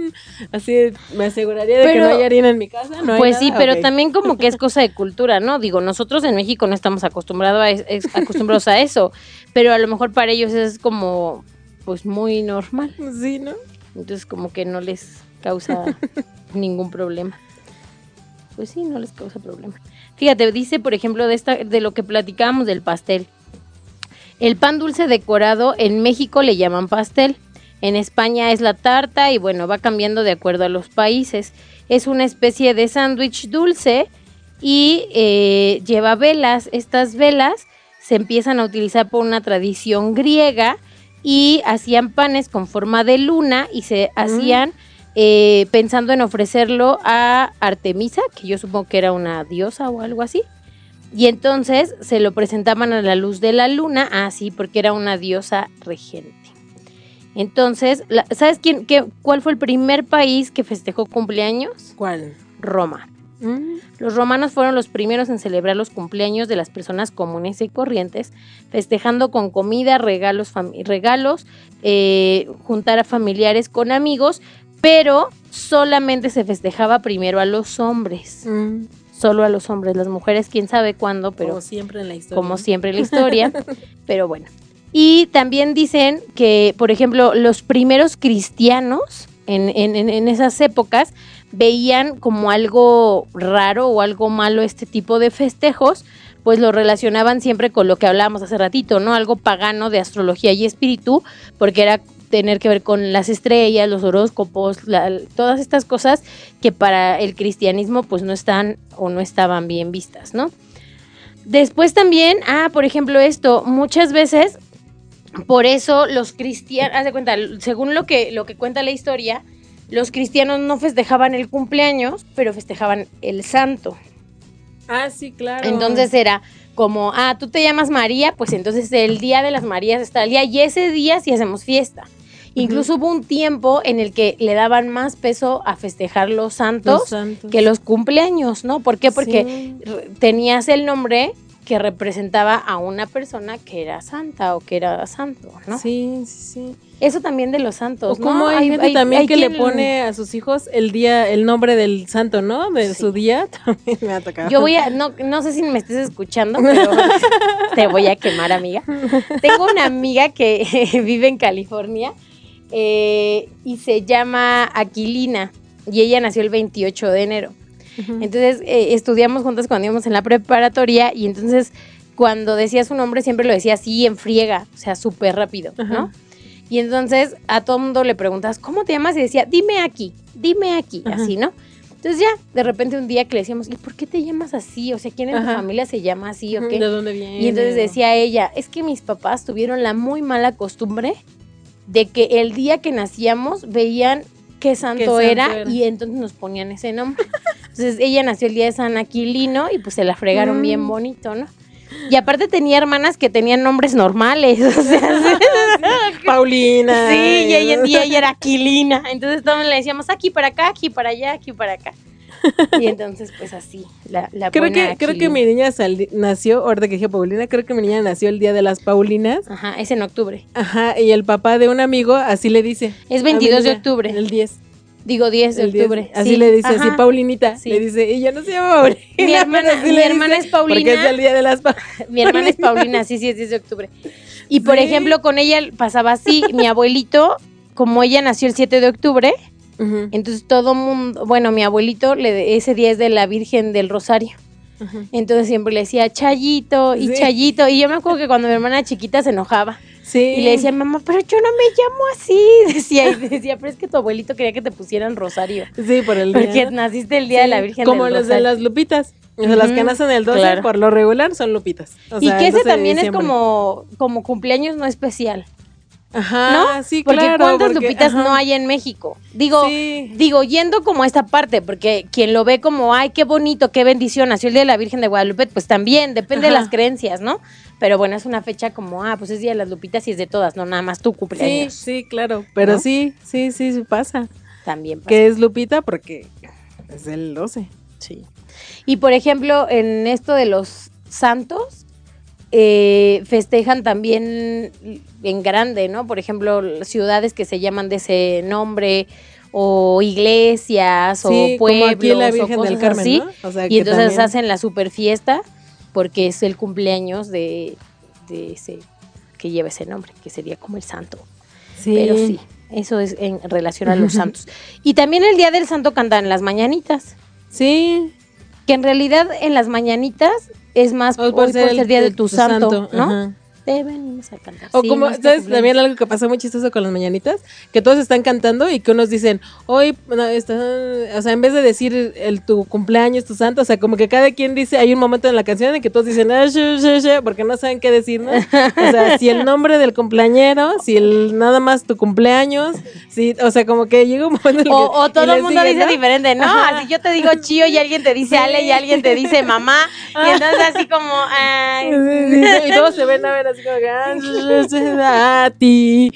así me aseguraría de que no hay harina en mi casa, no hay Pues sí, nada, pero también como que es cosa de cultura, ¿no? Digo, nosotros en México no estamos acostumbrados a, es- acostumbrados a eso, pero a lo mejor para ellos es como, pues muy normal. Sí, ¿no? Entonces como que no les causa ningún problema. Pues sí, no les causa problema. Fíjate, dice, por ejemplo, de esta, de lo que platicábamos del pastel. El pan dulce decorado en México le llaman pastel. En España es la tarta y bueno, va cambiando de acuerdo a los países. Es una especie de sándwich dulce y eh, lleva velas. Estas velas se empiezan a utilizar por una tradición griega y hacían panes con forma de luna y se hacían eh, pensando en ofrecerlo a Artemisa, que yo supongo que era una diosa o algo así. Y entonces se lo presentaban a la luz de la luna, así porque era una diosa regente. Entonces, ¿sabes quién, qué, cuál fue el primer país que festejó cumpleaños? ¿Cuál? Roma. Mm, Los romanos fueron los primeros en celebrar los cumpleaños de las personas comunes y corrientes, festejando con comida, regalos, regalos, eh, juntar a familiares con amigos, pero solamente se festejaba primero a los hombres. Mm, Solo a los hombres. Las mujeres, quién sabe cuándo, pero como siempre en la historia. como siempre en la historia. pero bueno. Y también dicen que, por ejemplo, los primeros cristianos en, en- en- esas épocas veían como algo raro o algo malo este tipo de festejos, pues lo relacionaban siempre con lo que hablábamos hace ratito, ¿no? Algo pagano de astrología y espíritu, porque era tener que ver con las estrellas, los horóscopos, la- todas estas cosas que para el cristianismo pues no están o no estaban bien vistas, ¿no? Después también, ah, por ejemplo, esto, muchas veces, por eso los cristianos, haz de cuenta, según lo que, lo que cuenta la historia, los cristianos no festejaban el cumpleaños, pero festejaban el santo. Ah, sí, claro. Entonces era como, ah, tú te llamas María, pues entonces el día de las Marías está el día y ese día sí hacemos fiesta. Incluso hubo un tiempo en el que le daban más peso a festejar los santos, Los santos. que los cumpleaños, ¿no? ¿Por qué? Porque Sí. tenías el nombre que representaba a una persona que era santa o que era santo, ¿no? Sí, sí, sí. Eso también de los santos, O como ¿no? hay, gente también hay que le pone a sus hijos el día, el nombre del santo, ¿no? De Sí. su día, también me ha tocado. Yo voy a, no, no sé si me estés escuchando, pero te voy a quemar, amiga. Tengo una amiga que vive en California eh, y se llama Aquilina y ella nació el 28 de enero. Entonces eh, estudiamos juntas cuando íbamos en la preparatoria y entonces cuando decía su nombre siempre lo decía así en friega, o sea, súper rápido, ¿no? Y entonces a todo mundo le preguntas, ¿cómo te llamas? Y decía, dime aquí, dime aquí, así, ¿no? Entonces ya, de repente un día que le decíamos, ¿y por qué te llamas así? O sea, ¿quién en tu Ajá. familia se llama así o qué? ¿De dónde viene? Y entonces decía ella, es que mis papás tuvieron la muy mala costumbre de que el día que nacíamos veían qué santo, santo era, era. y entonces nos ponían ese nombre. Entonces ella nació el día de San Aquilino y pues se la fregaron Mm. bien bonito, ¿no? Y aparte tenía hermanas que tenían nombres normales, o sea, Paulina. sí, y día ella era Aquilina. Entonces todos le decíamos aquí para acá, aquí para allá, aquí para acá. Y entonces pues así, la, la Creo que, creo que mi niña nació, ahorita que dije Paulina, creo que mi niña nació el día de las Paulinas. Ajá, es en octubre. Ajá, y el papá de un amigo así le dice. Es a mi 22 de octubre. El 10. Digo 10 de el 10, octubre. Así sí. le dice, así. Paulinita. Sí. Le dice, y ya no se llama Paulina. Mi hermana- mi hermana es Paulina. Porque es el día de las Paulinas. Mi hermana es Paulina, sí, sí, es 10 de octubre. Y por Sí. ejemplo, con ella pasaba así, mi abuelito, como ella nació el 7 de octubre, entonces todo mundo, bueno, mi abuelito le, ese día es de la Virgen del Rosario. Entonces siempre le decía Chayito y Sí. Chayito. Y yo me acuerdo que cuando mi hermana chiquita se enojaba. Sí. Y le decía, mamá, pero yo no me llamo así. Decía, y decía, pero es que tu abuelito quería que te pusieran Rosario. Sí, por el día. Porque naciste el día de la Virgen Como del los de las lupitas. O sea, las que nacen el 12, claro. por lo regular, son lupitas. O y que ese 12 de también es como, como cumpleaños no especial. Ajá, ¿no? sí, porque claro. cuántas porque- lupitas ajá. no hay en México. Digo, Sí. digo, yendo como a esta parte, porque quien lo ve como, ay, qué bonito, qué bendición, nació el día de la Virgen de Guadalupe, pues también, depende de las creencias, ¿no? Pero bueno, es una fecha como, ah, pues es día de las lupitas y es de todas, no nada más tu Sí, cumpleaños. sí, claro. Pero ¿No? sí, sí, sí, sí pasa. También pasa. Que es Lupita porque es el 12. Sí. Y por ejemplo, en esto de los santos, eh, festejan también en grande, ¿no? Por ejemplo, ciudades que se llaman de ese nombre, o iglesias, Sí, o como pueblos, aquí la o Virgen del Carmen, así. ¿no? O sea, Y entonces también- hacen la super fiesta porque es el cumpleaños de, de ese que lleva ese nombre, que sería como el santo. Sí. Pero sí, eso es en relación a los santos. Y también el día del santo cantan las mañanitas. Sí. Que en realidad en las mañanitas es más O hoy por ser el día de tu, santo, ¿no? ajá. Venimos a cantar. O Sí, como, no es tu ¿sabes? También algo que pasa muy chistoso con las mañanitas, que todos están cantando y que unos dicen, hoy, no, está- o sea, en vez de decir el tu cumpleaños, tu santo, o sea, como que cada quien dice, hay un momento en la canción en que todos dicen, ah, shu, shu, shu, porque no saben qué decir, ¿no? O sea, si el nombre del cumpleañero, si el nada más tu cumpleaños, si, o sea, como que llega un momento en O, todo el mundo dice ¿no? diferente, ¿no? Ajá. Así yo te digo chío y alguien te dice Ale y alguien te dice mamá. Y entonces así como, ay. Sí, sí, sí, y todos se ven a ver así como que. O sea, sí.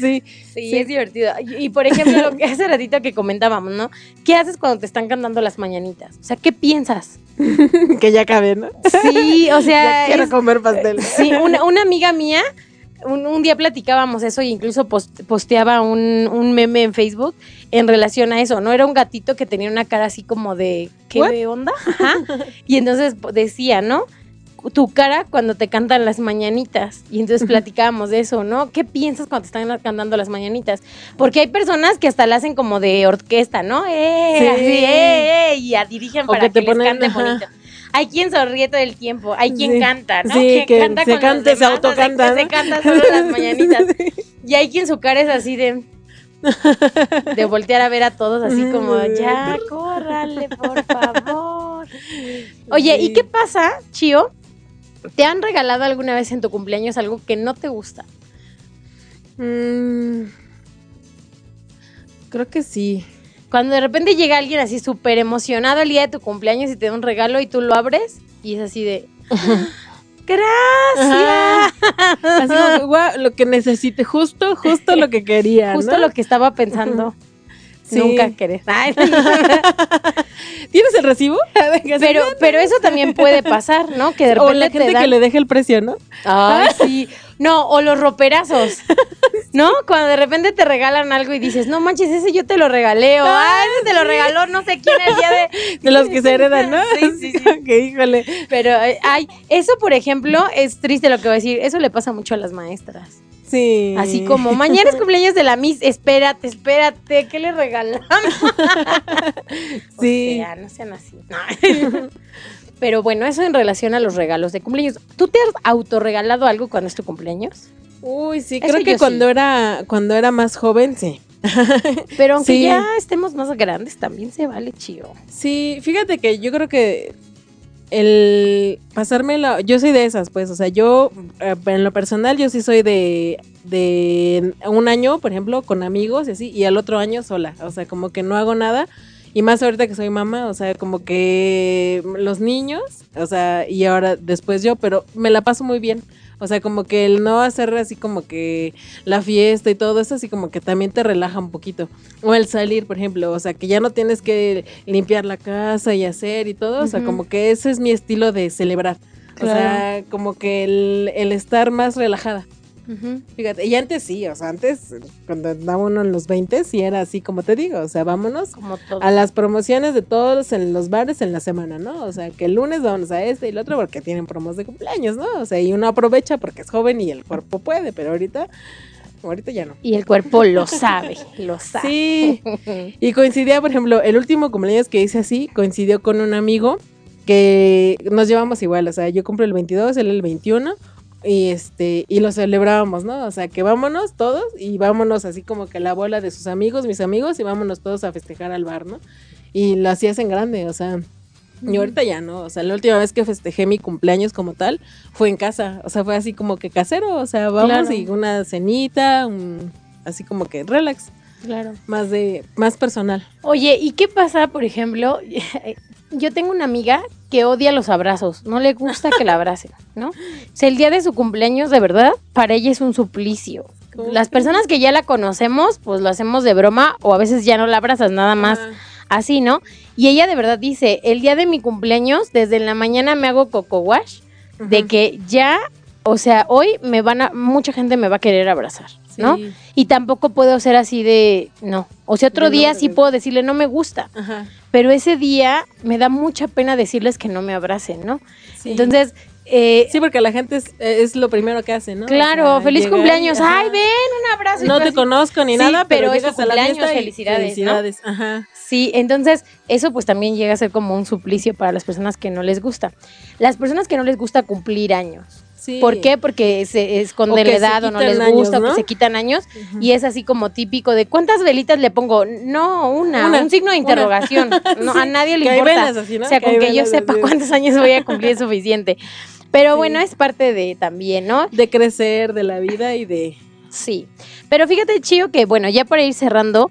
Sí, Sí. es divertido. Y, y, por ejemplo, lo que hace ratito que comentábamos, ¿no? ¿Qué haces cuando te están cantando las mañanitas? O sea, ¿qué piensas? que ya cabe, ¿no? Sí, o sea, ya quiero es- comer pastel. Sí, una, una amiga mía un, un día platicábamos eso e incluso post- posteaba un, un meme en Facebook en relación a eso, ¿no? Era un gatito que tenía una cara así como de, ¿qué What? onda? Ajá. Y entonces po- decía, ¿no? Tu cara cuando te cantan las mañanitas. Y entonces platicábamos de eso, ¿no? ¿Qué piensas cuando te están cantando las mañanitas? Porque hay personas que hasta la hacen como de orquesta, ¿no? ¡Eh! Sí. Así, ¡eh! eh", Y ya dirigen para que que, te les ponen, cante ajá. bonito. Hay quien sonríe todo el tiempo, hay quien Sí. canta, ¿no? Sí, Quien que se con canta, se autocanta, ¿no? Se canta solo las mañanitas. Y hay quien su cara es así de. De voltear a ver a todos así como, ya, córrale, por favor. Oye, ¿y qué pasa, Chio? ¿Te han regalado alguna vez en tu cumpleaños algo que no te gusta? Mm, creo que sí. Cuando de repente llega alguien así súper emocionado el día de tu cumpleaños y te da un regalo y tú lo abres y es así de... ¡Gracias! Así como, guau, lo que necesite, justo, justo lo que quería. Justo ¿no? lo que estaba pensando. Sí. Nunca querer. Ay, ¿Tienes el recibo? pero, pero eso también puede pasar, ¿no? Que de o repente la te gente dan... que le deja el precio, ¿no? Ay, sí. No, o los roperazos. ¿No? Cuando de repente te regalan algo y dices, no manches, ese yo te lo regalé. O, ah, ese te lo regaló no sé quién el día de. De los que se heredan, ¿no? Sí, sí, sí. que híjole. Pero, eh, ay, eso, por ejemplo, es triste lo que voy a decir. Eso le pasa mucho a las maestras. Sí. Así como, mañana es cumpleaños de la Miss, espérate, espérate, ¿qué le regalamos? Sí. O sea, no sean así. No. Pero bueno, eso en relación a los regalos de cumpleaños. ¿Tú te has autorregalado algo cuando es tu cumpleaños? Uy, sí, Eso creo que cuando sí. era cuando era más joven, sí. Pero aunque Sí. ya estemos más grandes, también se vale chido. Sí, fíjate que yo creo que el pasármelo, yo soy de esas, pues, o sea, yo eh, en lo personal yo sí soy de de un año, por ejemplo, con amigos y así, y al otro año sola, o sea, como que no hago nada. Y más ahorita que soy mamá, o sea, como que los niños, o sea, y ahora después yo, pero me la paso muy bien. O sea, como que el no hacer así como que la fiesta y todo eso, así como que también te relaja un poquito. O el salir, por ejemplo, o sea, que ya no tienes que limpiar la casa y hacer y todo, o sea, como que ese es mi estilo de celebrar. O sea, como que el, el estar más relajada. Fíjate, y antes sí, o sea, antes, cuando andaba uno en los 20, sí era así como te digo, o sea, vámonos Como a las promociones de todos en los bares en la semana, ¿no? O sea, que el lunes vamos a este y el otro porque tienen promos de cumpleaños, ¿no? O sea, y uno aprovecha porque es joven y el cuerpo puede, pero ahorita, ahorita ya no. Y el cuerpo lo sabe, lo sabe. Sí. Y coincidía, por ejemplo, el último cumpleaños que hice así, coincidió con un amigo que nos llevamos igual, o sea, yo cumplo el 22, él el 21 y este y lo celebrábamos, ¿no? O sea, que vámonos todos y vámonos así como que la bola de sus amigos, mis amigos y vámonos todos a festejar al bar, ¿no? Y lo hacías en grande, o sea, y ahorita ya no, o sea, la última vez que festejé mi cumpleaños como tal fue en casa, o sea, fue así como que casero, o sea, vamos Claro. y una cenita, un- así como que relax, Claro. más de más personal. Oye, ¿y qué pasa, por ejemplo? Yo tengo una amiga que odia los abrazos, no le gusta que la abracen, ¿no? O sea, el día de su cumpleaños, de verdad, para ella es un suplicio. ¿Cómo Las personas que ya la conocemos, pues lo hacemos de broma o a veces ya no la abrazas, nada más así, ¿no? Y ella de verdad dice, el día de mi cumpleaños, desde la mañana me hago coco wash, de que ya, o sea, hoy me van a, mucha gente me va a querer abrazar, ¿no? Y tampoco puedo ser así de, no. O sea, otro no, día sí puedo decirle, no me gusta, Ajá. pero ese día me da mucha pena decirles que no me abracen, ¿no? Sí. Entonces, eh, sí, porque la gente es, es lo primero que hace, ¿no? claro, O sea, feliz llegar cumpleaños, ajá. ay, ven, un abrazo. No te así, conozco ni Sí, nada, pero, pero es a la fiesta felicidades, felicidades. Ajá. Sí, entonces eso pues también llega a ser como un suplicio para las personas que no les gusta. Las personas que no les gusta cumplir años. Sí. ¿Por qué? Porque se esconden que la edad o no les años, gusta, ¿no? o se quitan años. Y es así como típico de ¿cuántas velitas le pongo? No, una, Una, un signo de interrogación. No, a nadie le Que importa. velas así, ¿no? O sea, Que con que yo sepa así. cuántos años voy a cumplir es suficiente. Pero Sí. bueno, es parte de también, ¿no? De crecer, de la vida y de... Sí. Pero fíjate, Chío, que bueno, ya para ir cerrando,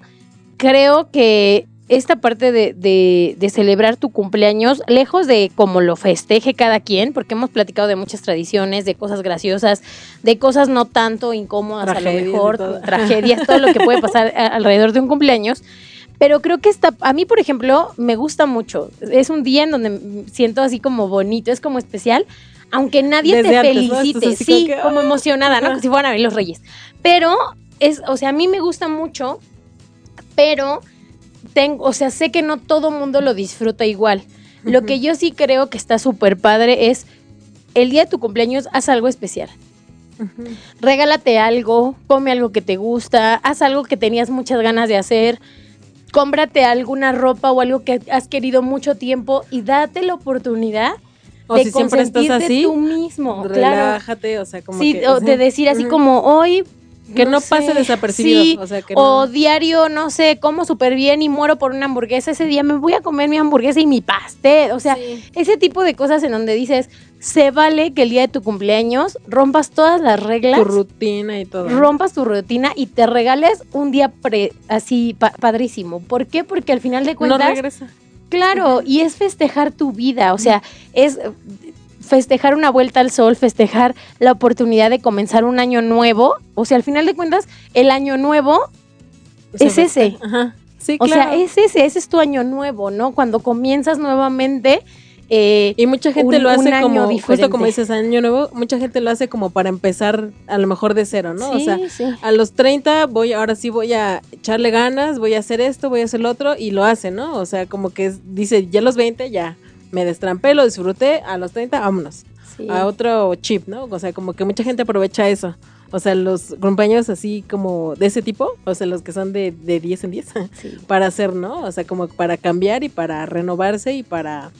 creo que esta parte de, de- de celebrar tu cumpleaños, lejos de cómo lo festeje cada quien, porque hemos platicado de muchas tradiciones, de cosas graciosas, de cosas no tanto incómodas Tragedias a lo mejor, todo. tragedias, todo lo que puede pasar alrededor de un cumpleaños. Pero creo que esta, a mí, por ejemplo, me gusta mucho. Es un día en donde siento así como bonito, es como especial. aunque nadie Desde te felicite, sí, como que, como emocionada, ¿no? Como si fueran a ver los reyes. Pero es, o sea, a mí me gusta mucho, pero tengo, o sea, sé que no todo mundo lo disfruta igual. Lo que yo sí creo que está súper padre es el día de tu cumpleaños haz algo especial. Regálate algo, come algo que te gusta, haz algo que tenías muchas ganas de hacer, cómprate alguna ropa o algo que has querido mucho tiempo y date la oportunidad O de si siempre estás así, tú mismo, claro. relájate, o sea, como Sí, que, o de decir así como hoy que no, pase sé, desapercibido, sí, o sea, que o no. diario, no sé, como súper bien y muero por una hamburguesa. Ese día me voy a comer mi hamburguesa y mi pastel. O sea, Sí. ese tipo de cosas en donde dices, se vale que el día de tu cumpleaños rompas todas las reglas, tu rutina y todo. rompas tu rutina y te regales un día pre- así pa- padrísimo. ¿Por qué? Porque al final de no cuentas, regresa. claro, y es festejar tu vida. O sea, es festejar una vuelta al sol, festejar la oportunidad de comenzar un año nuevo. O sea, al final de cuentas, el año nuevo O es ese. Ajá. Sí, O claro. sea, es ese, ese es tu año nuevo, ¿no? Cuando comienzas nuevamente. eh, Y mucha gente un- lo hace como, justo como dices, año nuevo, mucha gente lo hace como para empezar a lo mejor de cero, ¿no? o sí, sea, sí. a los 30 voy, ahora sí voy a echarle ganas, voy a hacer esto, voy a hacer lo otro, y lo hace, ¿no? O sea, como que dice, ya los 20 ya me destrampé, lo disfruté, a los 30 vámonos, sí. a otro chip, ¿no? O sea, como que mucha gente aprovecha eso. O sea, los compañeros así como de ese tipo, o sea, los que son de, de 10 en 10, Sí. para hacer, ¿no? O sea, como para cambiar y para renovarse y para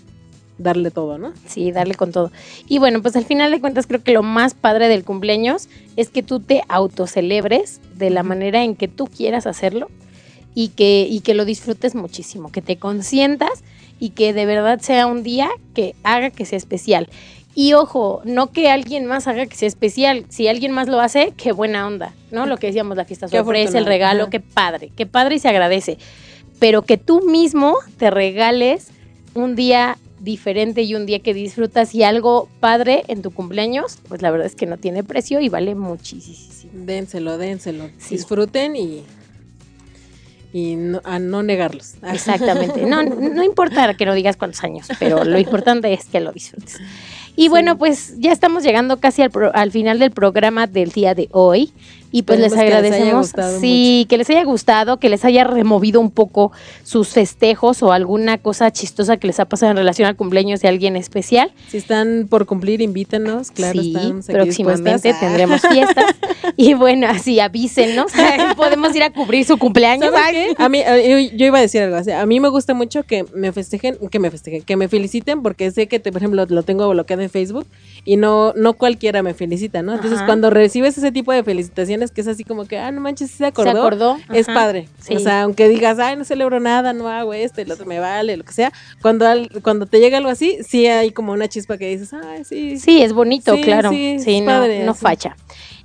darle todo, ¿no? Sí, darle con todo. Y bueno, pues al final de cuentas creo que lo más padre del cumpleaños es que tú te autocelebres de la manera en que tú quieras hacerlo y que, y que lo disfrutes muchísimo, que te consientas y que de verdad sea un día que haga que sea especial. Y ojo, no que alguien más haga que sea especial. Si alguien más lo hace, qué buena onda, ¿no? Lo que decíamos, la fiesta sorpresa, el regalo, ajá. qué padre, qué padre y se agradece. Pero que tú mismo te regales un día diferente y un día que disfrutas y algo padre en tu cumpleaños, pues la verdad es que no tiene precio y vale muchísimo. Dénselo, dénselo. Sí. Disfruten y, y no, a no negarlos. Exactamente. No, no importa que no digas cuántos años, pero lo importante es que lo disfrutes. Y bueno, pues ya estamos llegando casi al, pro- al final del programa del día de hoy. Y pues les Esperemos que les agradecemos, gustado sí, que les haya gustado, que les haya removido un poco sus festejos o alguna cosa chistosa que les ha pasado en relación al cumpleaños de alguien especial. Si están por cumplir, invítenos. Claro, sí, estamos aquí próximamente dispuestas. Tendremos fiestas. y bueno, así avísenos. Podemos ir a cubrir su cumpleaños. A mí, yo iba a decir algo así. A mí me gusta mucho que me festejen, que me festejen, que me feliciten, porque sé que, te- por ejemplo, lo tengo bloqueado en Facebook y no, no cualquiera me felicita, ¿no? Entonces, Ajá. cuando recibes ese tipo de felicitaciones, que es así como que, ah, no manches, ¿sí se acordó. ¿Se acordó? Es Ajá. padre. Sí. O sea, aunque digas, ay, no celebro nada, no hago esto, el otro me vale, lo que sea. Cuando, al- cuando te llega algo así, sí hay como una chispa que dices, ay, sí. Sí, es bonito, Sí, claro. sí, no, padre, no facha.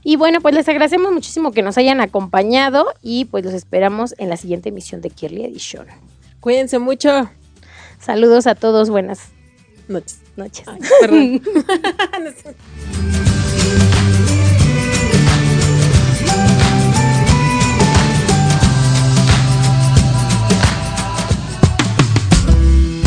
Y bueno, pues les agradecemos muchísimo que nos hayan acompañado y pues los esperamos en la siguiente emisión de Kirly Edition. Cuídense mucho. Saludos a todos, buenas Noches. noches. Ay, perdón.